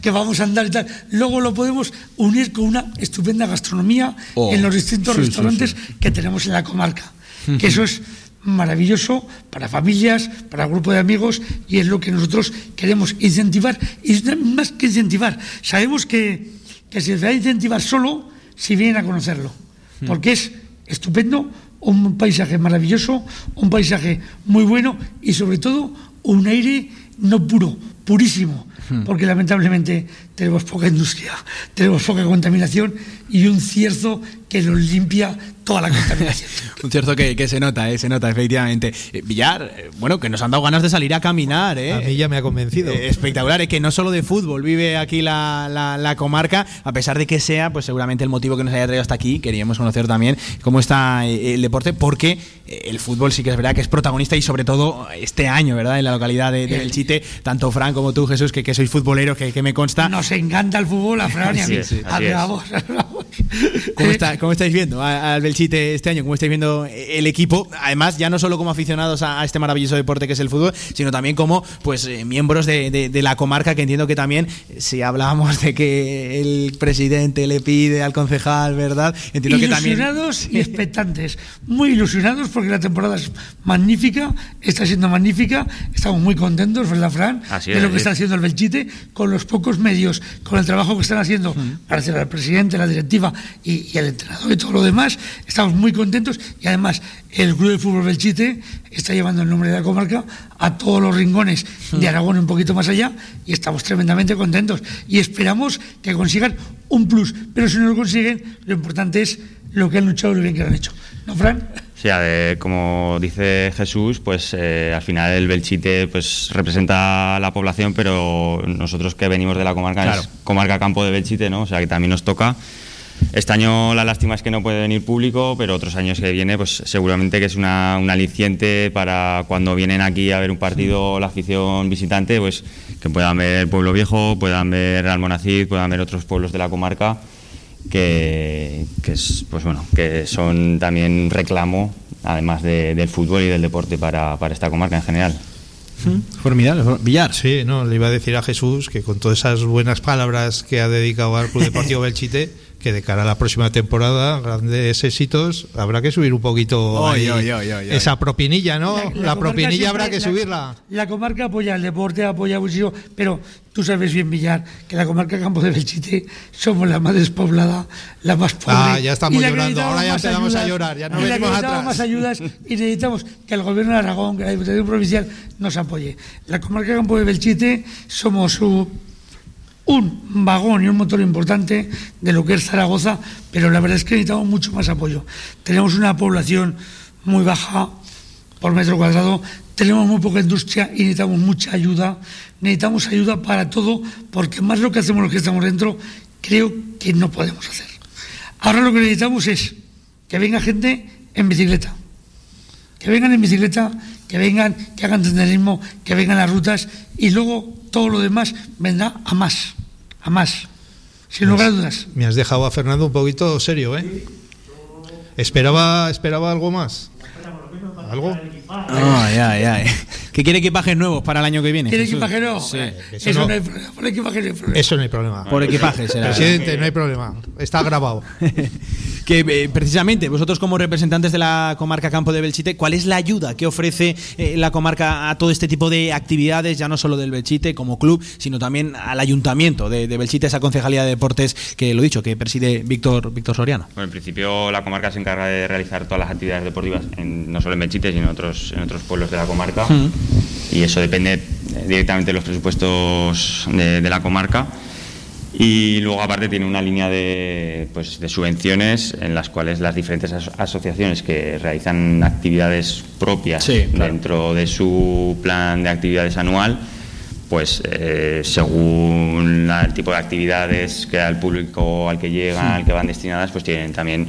S10: que vamos a andar y tal, luego lo podemos unir con una estupenda gastronomía
S2: Oh,
S10: en los distintos
S2: sí, sí,
S10: restaurantes que tenemos en la comarca. Que eso es maravilloso para familias, para grupo de amigos y es lo que nosotros queremos incentivar y más que incentivar, sabemos que, que se va a incentivar solo si vienen a conocerlo, porque es estupendo, un paisaje maravilloso, un paisaje muy bueno y sobre todo un aire no puro, purísimo, porque lamentablemente tenemos poca industria, tenemos poca contaminación y un cierzo que nos limpia toda la contaminación.
S2: Un cierto que, que se nota, eh, se nota, efectivamente. Eh, Villar, eh, bueno, que nos han dado ganas de salir a caminar, ¿eh?
S3: A mí ya me ha convencido.
S2: Eh, espectacular, es que no solo de fútbol vive aquí la, la- la comarca, a pesar de que sea, pues seguramente el motivo que nos haya traído hasta aquí, queríamos conocer también cómo está eh, el deporte, porque el fútbol sí que es verdad que es protagonista y sobre todo este año, ¿verdad? En la localidad de, de Belchite, tanto Fran como tú, Jesús, que, que sois futboleros, que, que me consta.
S10: Nos encanta el fútbol a Fran y a
S2: Así
S10: mí.
S2: es, así
S10: A ver,
S2: es.
S10: vamos, vamos.
S2: ¿Cómo, está- cómo estáis viendo al Belchite este año? ¿Cómo estáis viendo el equipo? Además, ya no solo como aficionados a, a este maravilloso deporte que es el fútbol, sino también como pues eh, miembros de, de- de la comarca, que entiendo que también, si hablábamos de que el presidente le pide al concejal, ¿verdad? Entiendo que también...
S10: ilusionados y expectantes, muy ilusionados porque la temporada es magnífica, está siendo magnífica, estamos muy contentos, ¿verdad, Fran?
S9: Así
S10: de
S9: es,
S10: lo que está haciendo el Belchite, con los pocos medios, con el trabajo que están haciendo, gracias al presidente, la directiva y, y al entrenador y todo lo demás, estamos muy contentos y además el Club de Fútbol Belchite está llevando el nombre de la comarca a todos los rincones de Aragón un poquito más allá y estamos tremendamente contentos y esperamos que consigan un plus, pero si no lo consiguen, lo importante es lo que han luchado y lo bien que lo han hecho. ¿No, Fran?
S9: Sí, a ver, como dice Jesús, pues eh, al final el Belchite pues representa a la población, pero nosotros que venimos de la comarca
S2: Claro.
S9: es comarca campo de Belchite, ¿no? O sea que también nos toca. Este año la lástima es que no puede venir público, pero otros años que viene, pues seguramente que es una, un aliciente para cuando vienen aquí a ver un partido la afición visitante, pues que puedan ver Pueblo Viejo, puedan ver Almonacid, puedan ver otros pueblos de la comarca que, que es, pues bueno, que son también un reclamo, además de- del fútbol y del deporte para, para esta comarca en general.
S2: Formidable, Villar.
S3: Sí, no, le iba a decir a Jesús que con todas esas buenas palabras que ha dedicado al Club Deportivo Belchite, que de cara a la próxima temporada, grandes éxitos, habrá que subir un poquito
S2: Oy,
S3: ahí
S2: oy, oy, oy, oy.
S3: esa propinilla, ¿no? La, propinilla habrá que
S10: la-
S3: subirla.
S10: La comarca apoya el deporte, apoya muchísimo, pero tú sabes bien, Villar, que la comarca Campo de Belchite somos la más despoblada, la más pobre.
S3: Ah, ya estamos llorando,
S10: necesitamos
S3: ahora ya
S10: más
S3: empezamos a llorar, ya no
S10: y
S3: venimos
S10: necesitamos
S3: atrás.
S10: más ayudas y necesitamos que el gobierno de Aragón, que la Diputación Provincial nos apoye. La comarca Campo de Belchite somos uh, un vagón y un motor importante de lo que es Zaragoza, pero la verdad es que necesitamos mucho más apoyo. Tenemos una población muy baja por metro cuadrado, tenemos muy poca industria y necesitamos mucha ayuda. Necesitamos ayuda para todo, porque más lo que hacemos los que estamos dentro, creo que no podemos hacer. Ahora lo que necesitamos es que venga gente en bicicleta, que vengan en bicicleta, que vengan, que hagan senderismo, que vengan las rutas y luego todo lo demás vendrá a más, a más, sin lugar a dudas.
S3: Me has dejado a Fernando un poquito serio, ¿eh? Esperaba, esperaba algo más. ¿Algo?
S2: Ay, ay, ay. Que quiere equipajes nuevos para el año que viene.
S10: ¿Quiere
S2: Jesús.
S10: equipaje nuevo?
S2: Sí.
S3: Eso
S10: Eso
S3: no.
S10: no hay problema, por equipaje no hay problema.
S3: Eso no hay problema.
S2: Por equipaje será.
S3: Presidente, no hay problema. Está grabado.
S2: que eh, precisamente vosotros como representantes de la comarca Campo de Belchite, ¿cuál es la ayuda que ofrece eh, la comarca a todo este tipo de actividades, ya no solo del Belchite como club, sino también al ayuntamiento de, de Belchite, esa concejalía de deportes que lo he dicho, que preside Víctor Víctor Soriano?
S9: Bueno, en principio la comarca se encarga de realizar todas las actividades deportivas, en- no solo en Belchite, sino en otros, en otros pueblos de la comarca.
S2: Mm.
S9: Y eso depende eh, directamente de los presupuestos de, de la comarca. Y luego aparte tiene una línea de, pues, de subvenciones en las cuales las diferentes as- asociaciones que realizan actividades propias
S2: Sí, claro.
S9: dentro de su plan de actividades anual, pues eh, según la- el tipo de actividades que al público al que llegan, al que van destinadas, pues tienen también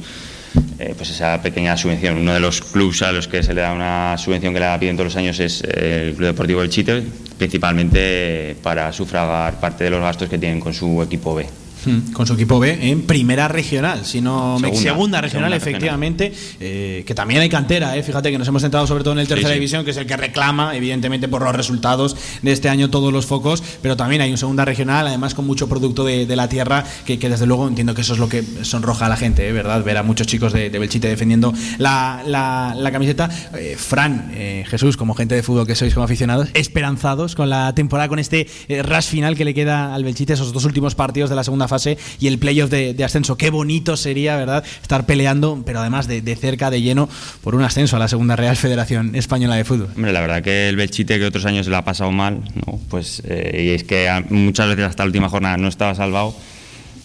S9: eh, pues esa pequeña subvención. Uno de los clubs a los que se le da una subvención que le piden todos los años es eh, el Club Deportivo del Chite, principalmente para sufragar parte de los gastos que tienen con su equipo B.
S2: Mm, Con su equipo B en primera regional, si no me-
S9: Segunda,
S2: segunda, regional,
S9: segunda
S2: efectivamente, eh, que también hay cantera, eh, fíjate que nos hemos centrado sobre todo en el tercera
S9: sí.
S2: división, que es el que reclama, evidentemente, por los resultados de este año todos los focos, pero también hay un segunda regional, además con mucho producto de, de la tierra, que, que desde luego entiendo que eso es lo que sonroja a la gente, eh, ¿verdad? Ver a muchos chicos de, de Belchite defendiendo la, la- la camiseta. Eh, Fran, eh, Jesús, como gente de fútbol que sois como aficionados, esperanzados con la temporada, con este eh, rush final que le queda al Belchite, esos dos últimos partidos de la segunda fase y el playoff de, de ascenso. Qué bonito sería, ¿verdad? Estar peleando, pero además de, de cerca, de lleno, por un ascenso a la segunda Real Federación Española de Fútbol.
S9: Hombre, la verdad que el Belchite que otros años se lo ha pasado mal, ¿no? pues, eh, y es que a- muchas veces hasta la última jornada no estaba salvado,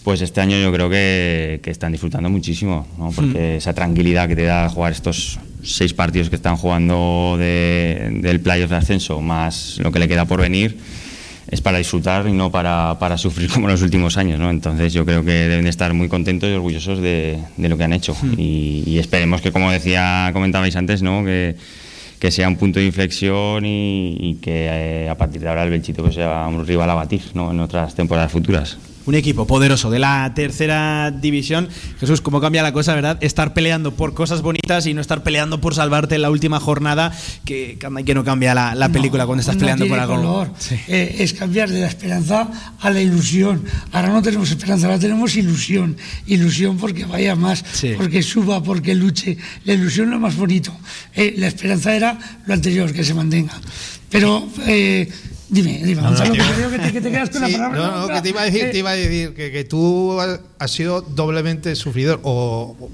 S9: pues este año yo creo que, que están disfrutando muchísimo, ¿no? porque esa tranquilidad que te da jugar estos seis partidos que están jugando de- del playoff de ascenso, más lo que le queda por venir, es para disfrutar y no para, para sufrir como en los últimos años. ¿no? Entonces yo creo que deben de estar muy contentos y orgullosos de, de lo que han hecho. Y, y esperemos que, como decía, comentabais antes, ¿no? que, que sea un punto de inflexión y, y que eh, a partir de ahora el Belchite pues, sea un rival a batir ¿no? en otras temporadas futuras.
S2: Un equipo poderoso de la tercera división. Jesús, cómo cambia la cosa, ¿verdad? Estar peleando por cosas bonitas y no estar peleando por salvarte en la última jornada, que, que no cambia la, la película cuando estás
S10: no
S2: peleando por algo.
S10: color.
S2: Sí.
S10: Eh, es cambiar de la esperanza a la ilusión. Ahora no tenemos esperanza, ahora tenemos ilusión. Ilusión porque vaya más,
S2: Sí.
S10: porque suba, porque luche. La ilusión es lo más bonito. Eh, la esperanza era lo anterior, que se mantenga. Pero, eh, dime, dime,
S3: No, no,
S10: Gonzalo,
S3: te
S10: que te, que te quedas con
S3: Sí,
S10: la palabra.
S3: no, no, que te iba a decir,
S10: Eh,
S3: te iba a decir que, que tú has- sido doblemente sufridor o o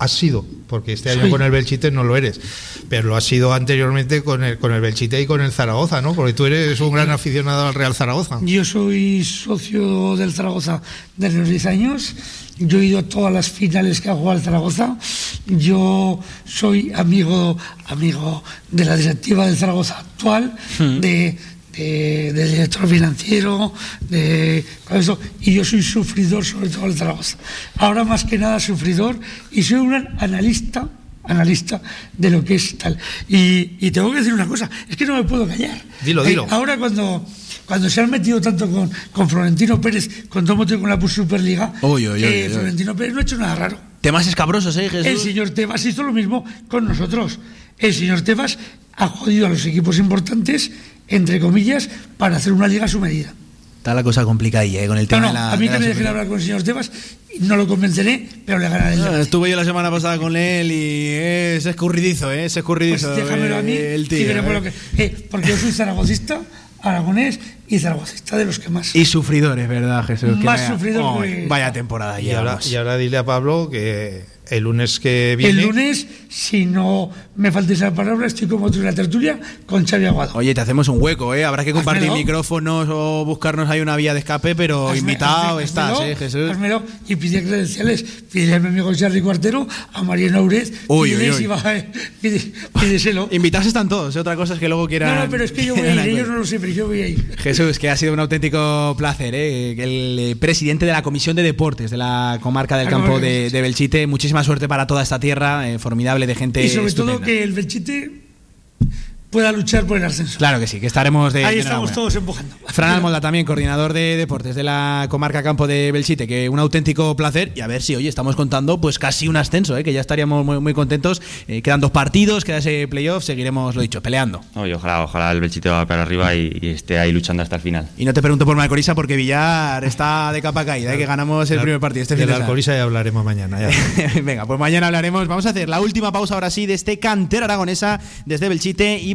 S3: has sido, porque este año
S10: Soy.
S3: con el Belchite no lo eres, pero lo has sido anteriormente con el con el Belchite y con el Zaragoza, ¿no? Porque tú eres un gran aficionado al Real Zaragoza.
S10: Yo soy socio del Zaragoza desde los 10 años. Yo he ido a todas las finales que ha jugado el Zaragoza. Yo soy amigo, amigo de la directiva del Zaragoza actual, de, de- del director financiero, de eso. Y yo soy sufridor sobre todo del Zaragoza. Ahora más que nada sufridor y soy un analista analista de lo que es tal. Y, y tengo que decir una cosa, es que no me puedo callar.
S3: Dilo,
S10: Eh,
S3: dilo.
S10: ahora cuando, cuando se han metido tanto con, con Florentino Pérez, con todo motivo con la Superliga, que
S2: uy, uy.
S10: Florentino Pérez no ha hecho nada raro.
S2: Temas escabrosos, ¿eh, Jesús?
S10: El señor Tebas hizo lo mismo con nosotros. El señor Tebas ha jodido a los equipos importantes, entre comillas, para hacer una liga a su medida.
S2: Está la cosa complicadilla ¿eh? con el tema
S10: no, no,
S2: de la.
S10: a mí
S2: de
S10: que
S2: la
S10: me dejen hablar con el señor Tebas, no lo convenceré, pero le ganaré
S2: Ah. Estuve yo la semana pasada con él y es escurridizo, ¿eh? es
S10: Pues
S2: escurridizo.
S10: déjamelo a mí
S2: el
S10: y
S2: tío, ¿eh?
S10: lo que. eh, porque yo soy zaragocista, aragonés y zaragocista de los que más.
S2: Y sufridores, ¿verdad, Jesús? Que
S10: Más
S2: vaya-
S10: sufridor
S2: Ay,
S10: que-
S2: Vaya temporada
S3: Y ahora, y ahora dile a Pablo que el lunes que viene.
S10: el lunes, si no me falta esa palabra, estoy como tú en la tertulia con Xavi Aguado.
S2: Oye, te hacemos un hueco, ¿eh? Habrá que compartir
S10: Házmelo.
S2: micrófonos o buscarnos ahí una vía de escape, pero
S10: Hazme-
S2: invitado
S10: hazme-
S2: estás,
S10: házmelo,
S2: ¿eh, Jesús?
S10: házmelo y pide credenciales. Pídele a mi amigo Charlie Cuartero, a Mariano Urez.
S2: Uy, uy, uy.
S10: si va, eh, pide- pídeselo.
S2: Invitados están todos, ¿eh? otra cosa es que luego quieran.
S10: No, no, pero es que yo voy a ir, ellos
S2: acudir.
S10: no lo sé, pero yo voy a ir.
S2: Jesús, que ha sido un auténtico placer, ¿eh? el eh, presidente de la Comisión de Deportes de la comarca del
S10: La
S2: campo de,
S10: de
S2: de Belchite. Muchísima suerte para toda esta tierra, eh, formidable de gente.
S10: Y sobre todo
S2: estupenda.
S10: que el Belchite pueda luchar por el ascenso.
S2: Claro que sí, que estaremos de.
S10: Ahí
S2: de
S10: estamos todos empujando.
S2: Fran Almolda también, coordinador de deportes de la comarca campo de Belchite, que un auténtico placer y a ver si hoy estamos contando pues casi un ascenso, ¿eh? que ya estaríamos muy, muy contentos. Eh, quedan dos partidos, queda ese playoff, seguiremos, lo dicho, peleando.
S9: Oye, ojalá, ojalá el Belchite va para arriba y, y esté ahí luchando hasta el final.
S2: Y no te pregunto por Malcorisa porque Villar está de capa caída, ¿eh? que ganamos el
S3: La-
S2: primer partido este
S3: de. Alcoriza ya hablaremos mañana. ya.
S2: Venga, pues mañana hablaremos. Vamos a hacer la última pausa ahora sí de este cantera aragonesa desde Belchite y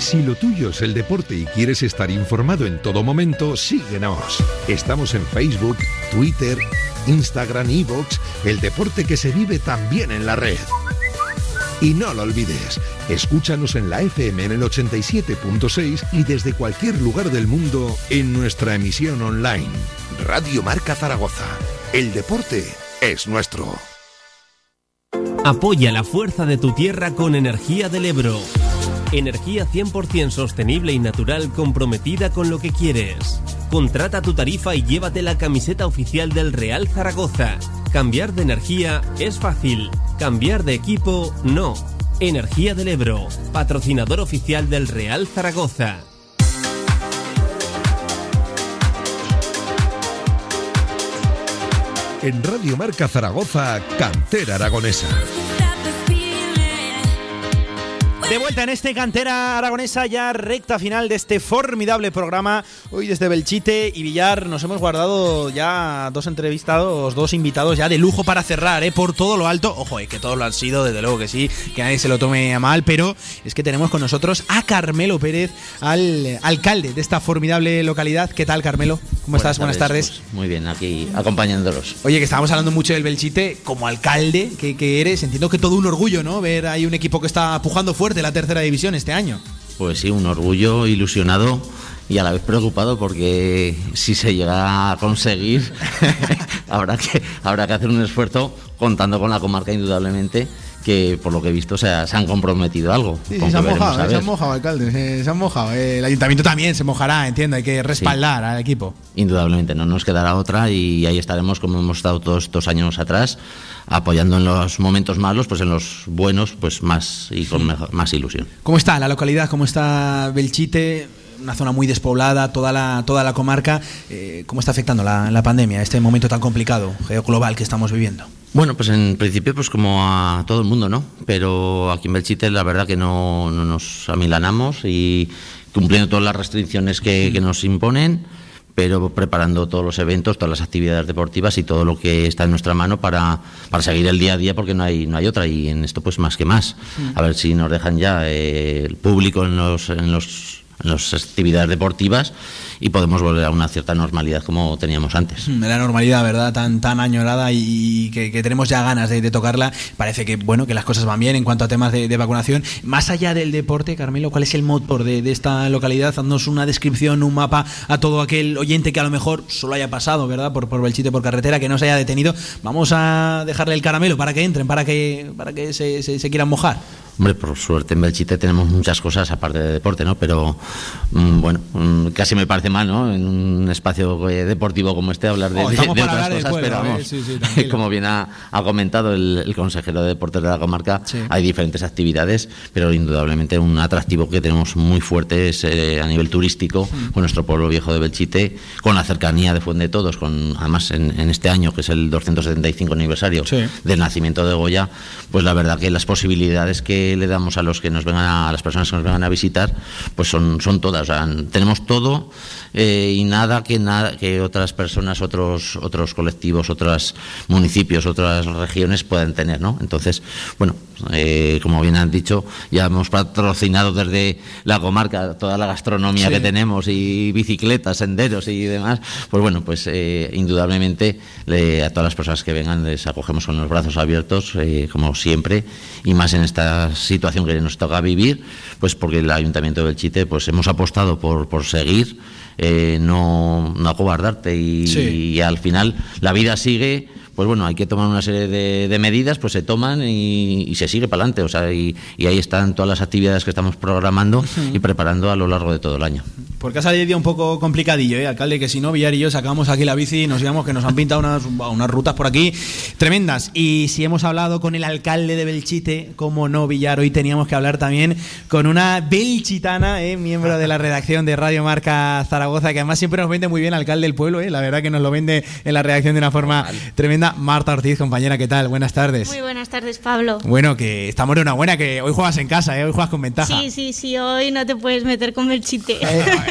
S1: Si lo tuyo es el deporte y quieres estar informado en todo momento, síguenos. Estamos en Facebook, Twitter, Instagram, Evox, el deporte que se vive también en la red. Y no lo olvides, escúchanos en la FM en el 87.6 y desde cualquier lugar del mundo en nuestra emisión online. Radio Marca Zaragoza. El deporte es nuestro.
S6: Apoya la fuerza de tu tierra con Energía del Ebro. Energía 100% sostenible y natural comprometida con lo que quieres. Contrata tu tarifa y llévate la camiseta oficial del Real Zaragoza. Cambiar de energía es fácil. Cambiar de equipo no. Energía del Ebro, patrocinador oficial del Real Zaragoza.
S1: En Radio Marca Zaragoza, Cantera Aragonesa.
S2: De vuelta en este cantera aragonesa, ya recta final de este formidable programa. Hoy desde Belchite y Villar nos hemos guardado ya dos entrevistados, dos invitados ya de lujo para cerrar, ¿eh? por todo lo alto. Ojo, eh, que todos lo han sido, desde luego que sí, que nadie se lo tome a mal, pero es que tenemos con nosotros a Carmelo Pérez, al alcalde de esta formidable localidad. ¿Qué tal, Carmelo? ¿Cómo estás? Buenas tardes.
S11: Pues muy bien, aquí acompañándolos.
S2: Oye, que estábamos hablando mucho del Belchite, como alcalde que, que eres, entiendo que todo un orgullo, ¿no? Ver ahí un equipo que está pujando fuerte la tercera división este año.
S11: Pues sí, un orgullo, ilusionado y a la vez preocupado porque si se llega a conseguir habrá que habrá que hacer un esfuerzo contando con la comarca indudablemente que por lo que he visto se, ha- se han comprometido algo.
S2: Sí, sí, se han mojado, eh, se
S11: ver.
S2: han mojado, alcalde, se, se han mojado. Eh, El ayuntamiento también se mojará, entiendo, hay que respaldar al equipo.
S11: Indudablemente, no nos quedará otra y ahí estaremos como hemos estado todos estos años atrás, apoyando en los momentos malos, pues en los buenos, pues más y con mejor- más ilusión.
S2: ¿Cómo está la localidad? ¿Cómo está Belchite? Una zona muy despoblada, toda la, toda la comarca. Eh, ¿Cómo está afectando la, la pandemia, este momento tan complicado, geoglobal que estamos viviendo?
S11: Bueno, pues en principio pues como a todo el mundo, ¿no? Pero aquí en Belchite la verdad que no, no nos amilanamos y cumpliendo todas las restricciones que, que nos imponen, pero preparando todos los eventos, todas las actividades deportivas y todo lo que está en nuestra mano para, para seguir el día a día porque no hay, no hay otra y en esto pues más que más. A ver si nos dejan ya eh, el público en los... En los en las actividades deportivas y podemos volver a una cierta normalidad como teníamos antes.
S2: Mm, La normalidad, ¿verdad? Tan, tan añorada y que, tenemos ya ganas de, tocarla. Parece que, bueno, que las cosas van bien en cuanto a temas de, de vacunación. Más allá del deporte, Carmelo, ¿cuál es el motor de, de esta localidad? Haznos una descripción, un mapa a todo aquel oyente que a lo mejor solo haya pasado, ¿verdad? Por, por Belchite, por carretera, que no se haya detenido. Vamos a dejarle el caramelo para que entren, para que, para que se, se- se quieran mojar.
S11: Hombre, por suerte en Belchite tenemos muchas cosas aparte de deporte, ¿no? Pero mm, bueno, mm, casi me parece mal, ¿no? En un espacio eh, deportivo como este hablar de,
S2: Oh,
S11: de- de otras
S2: hablar
S11: cosas,
S2: pueblo,
S11: pero
S2: ¿eh?
S11: vamos,
S2: Sí, sí, tranquilo.
S11: como bien ha, ha comentado el, el consejero de deportes de la comarca,
S2: Sí.
S11: hay diferentes actividades, pero indudablemente un atractivo que tenemos muy fuerte es eh, a nivel turístico con nuestro pueblo viejo de Belchite, con la cercanía de Fuente de Todos, con además en, en este año que es el 275 aniversario del nacimiento de Goya, pues la verdad que las posibilidades que le damos a los que nos vengan a, a las personas que nos vengan a visitar, pues son, son todas. O sea, tenemos todo eh, y nada que nada que otras personas, otros otros colectivos, otros municipios, otras regiones puedan tener, ¿no? Entonces, bueno, eh, como bien han dicho, ya hemos patrocinado desde la comarca toda la gastronomía
S2: Sí.
S11: que tenemos y bicicletas, senderos y demás. Pues bueno, pues eh, indudablemente le- a todas las personas que vengan les acogemos con los brazos abiertos, eh, como siempre, y más en esta situación que nos toca vivir, pues porque el Ayuntamiento de Belchite pues hemos apostado por, por seguir, eh, no, no acobardarte y,
S2: Sí.
S11: y al final la vida sigue. Pues bueno, hay que tomar una serie de, de medidas, pues se toman y, y se sigue para adelante. O sea, y, y ahí están todas las actividades que estamos programando y preparando a lo largo de todo el año.
S2: Porque ha salido el día un poco complicadillo, ¿eh, alcalde? Que si no, Villar y yo sacamos aquí la bici y nos íbamos que nos han pintado unas, unas rutas por aquí tremendas. Y si hemos hablado con el alcalde de Belchite, como no, Villar, hoy teníamos que hablar también con una belchitana, ¿eh? miembro de la redacción de Radio Marca Zaragoza, que además siempre nos vende muy bien alcalde del pueblo, ¿eh? la verdad que nos lo vende en la redacción de una forma tremenda. Marta Ortiz, compañera, ¿qué tal? Buenas tardes.
S12: Muy buenas tardes, Pablo.
S2: Bueno, que estamos de una buena, que hoy juegas en casa, ¿eh? hoy juegas con ventaja.
S12: Sí, sí, sí, hoy no te puedes meter con Belchite.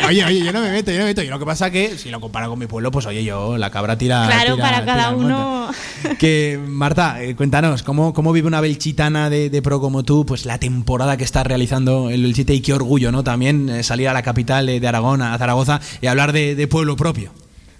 S2: Oye, oye, yo no me meto, yo no me meto. Y lo que pasa que, si lo comparo con mi pueblo, pues oye, yo, la cabra tira.
S12: claro,
S2: tira-
S12: para cada uno.
S2: Que, Marta, eh, cuéntanos, ¿cómo, ¿cómo vive una belchitana de, de pro como tú, pues la temporada que está realizando el Belchite y qué orgullo, ¿no? También eh, salir a la capital de, de Aragón, a Zaragoza, y hablar de, de pueblo propio.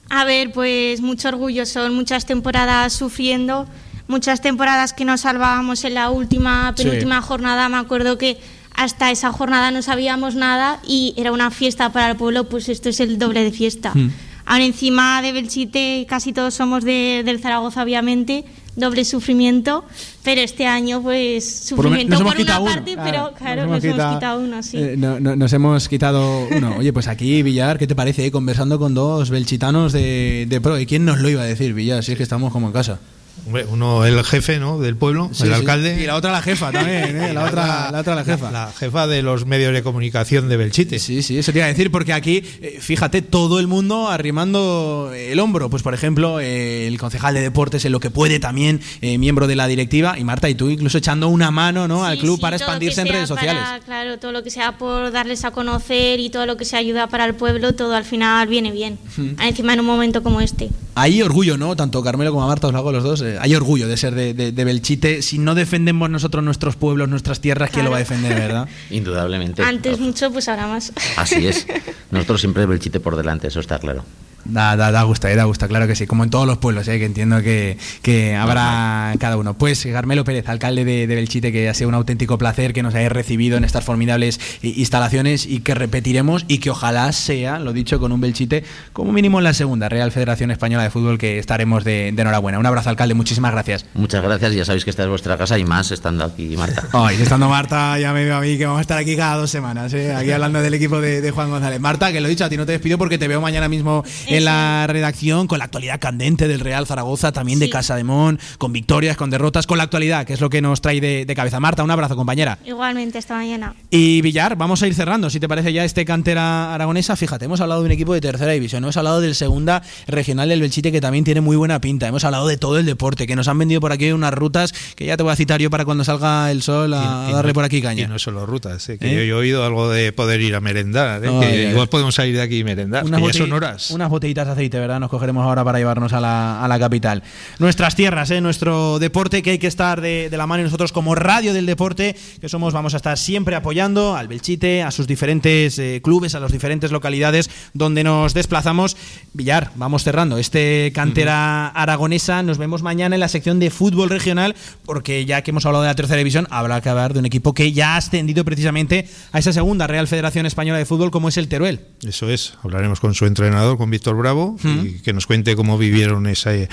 S12: A ver, pues mucho orgullo, son muchas temporadas sufriendo, muchas temporadas que nos salvábamos en la última,
S2: Sí.
S12: penúltima jornada. Me acuerdo que hasta esa jornada no sabíamos nada y era una fiesta para el pueblo, pues esto es el doble de fiesta.
S2: Mm.
S12: Ahora encima de Belchite casi todos somos de, del Zaragoza, obviamente, doble sufrimiento, pero este año pues sufrimiento por una
S2: uno,
S12: parte,
S2: claro,
S12: pero claro, nos hemos quitado, uno, sí.
S2: eh, no- no- nos hemos quitado uno. Oye, pues aquí, Villar, ¿qué te parece? eh? Conversando con dos belchitanos de, de pro. ¿Y quién nos lo iba a decir, Villar? Si es que estamos como en casa.
S3: Hombre, uno el jefe ¿no? del pueblo,
S2: Sí,
S3: el
S2: sí.
S3: alcalde.
S2: Y la otra la jefa también, ¿eh? La otra la, otra la jefa.
S3: La, jefa de los medios de comunicación de Belchite.
S2: Sí, sí, eso te iba a decir, porque aquí, eh, fíjate, todo el mundo arrimando el hombro. Pues, por ejemplo, eh, el concejal de deportes, en lo que puede también, eh, miembro de la directiva, y Marta, y tú incluso echando una mano ¿no? al club
S12: sí,
S2: para expandirse en redes sociales.
S12: para- claro, todo lo que sea por darles a conocer y todo lo que sea ayuda para el pueblo, todo al final viene bien.
S2: Hmm.
S12: Encima en un momento como este.
S2: Hay orgullo, ¿no? Tanto Carmelo como Marta, os lo hago a los dos. Eh, hay orgullo de ser de, de- de Belchite. Si no defendemos nosotros nuestros pueblos, nuestras tierras, ¿quién lo va a defender, verdad?
S11: Indudablemente.
S12: Antes mucho, pues ahora más.
S11: Así es. Nosotros siempre Belchite por delante, eso está claro.
S2: Da, da, da gusto, eh, da gusto, claro que sí, como en todos los pueblos, eh, que entiendo que, que habrá cada uno. Pues Carmelo Pérez, alcalde de, de Belchite, que ha sido un auténtico placer que nos hayáis recibido en estas formidables i- instalaciones y que repetiremos y que ojalá sea, lo dicho, con un Belchite como mínimo en la segunda Real Federación Española de Fútbol, que estaremos de, de enhorabuena. Un abrazo, alcalde, muchísimas gracias.
S11: Muchas gracias, ya sabéis que esta es vuestra casa y más estando aquí, Marta.
S2: Ay, estando Marta, ya me veo a mí que vamos a estar aquí cada dos semanas, ¿eh? aquí hablando del equipo de, de Juan González. Marta, que lo he dicho, a ti no te despido porque te veo mañana mismo en la redacción con la actualidad candente del Real Zaragoza, también de Casa de Mon, con victorias, con derrotas, con la actualidad, que es lo que nos trae de, de cabeza. Marta, un abrazo, compañera.
S12: Igualmente, esta mañana.
S2: Y Villar, vamos a ir cerrando, si te parece ya este cantera aragonesa. Fíjate, hemos hablado de un equipo de tercera división, hemos hablado del segunda regional del Belchite que también tiene muy buena pinta, hemos hablado de todo el deporte, que nos han vendido por aquí unas rutas que ya te voy a citar yo para cuando salga el sol a,
S3: Y- y
S2: darle
S3: no-
S2: por aquí caña.
S3: Y no solo rutas, eh, que
S2: ¿Eh?
S3: yo, yo he oído algo de poder ir a merendar. eh, que igual podemos salir de aquí y merendar.
S2: Unas
S3: que ya son horas.
S2: Unas botellitas de aceite, ¿verdad? Nos cogeremos ahora para llevarnos a la, a la capital. Nuestras tierras, ¿eh? nuestro deporte, que hay que estar de, de la mano y nosotros como radio del deporte, que somos, vamos a estar siempre apoyando al Belchite, a sus diferentes eh, clubes, a las diferentes localidades donde nos desplazamos. Villar, vamos cerrando. Este cantera aragonesa, nos vemos mañana en la sección de fútbol regional, porque ya que hemos hablado de la tercera división, habrá que hablar de un equipo que ya ha ascendido precisamente a esa segunda Real Federación Española de Fútbol, como es el Teruel.
S3: Eso es, hablaremos con su entrenador, con Víctor Víctor Bravo y que nos cuente cómo vivieron ese,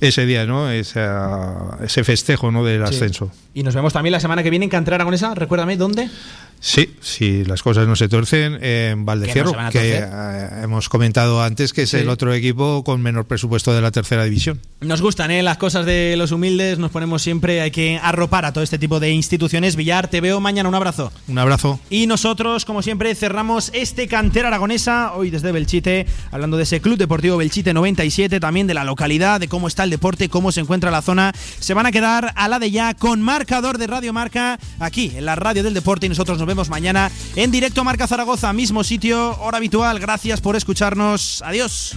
S3: ese día, ¿no? Esa- ese festejo ¿no? del
S2: Sí.
S3: ascenso.
S2: Y nos vemos también la semana que viene en Cantera Aragonesa. Recuérdame, ¿dónde?
S3: Sí, si las cosas no se torcen, en Valdecierro, que eh, hemos comentado antes que es
S2: Sí.
S3: el otro equipo con menor presupuesto de la tercera división.
S2: Nos gustan ¿eh? las cosas de los humildes, nos ponemos siempre, hay que arropar a todo este tipo de instituciones. Villar, te veo mañana, un abrazo.
S3: Un abrazo.
S2: Y nosotros, como siempre, cerramos este cantera aragonesa, hoy desde Belchite, hablando de ese Club Deportivo Belchite 97, también de la localidad, de cómo está el deporte, cómo se encuentra la zona. Se van a quedar a la de ya con marcador de Radio Marca, aquí en la radio del deporte, y nosotros nos vemos mañana en directo Marca Zaragoza, mismo sitio, hora habitual. Gracias por escucharnos. Adiós.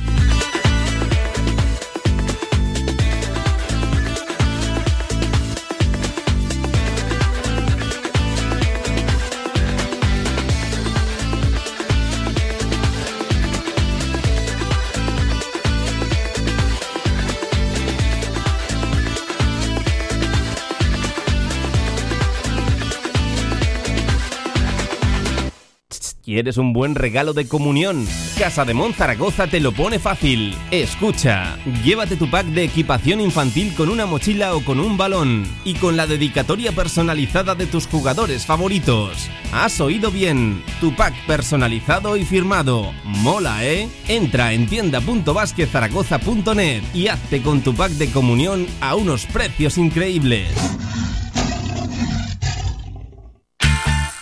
S6: ¿Quieres un buen regalo de comunión? Casa de Mon Zaragoza te lo pone fácil. Escucha, llévate tu pack de equipación infantil con una mochila o con un balón y con la dedicatoria personalizada de tus jugadores favoritos. Has oído bien, tu pack personalizado y firmado. Mola, ¿eh? Entra en tienda.basquezaragoza.net y hazte con tu pack de comunión a unos precios increíbles.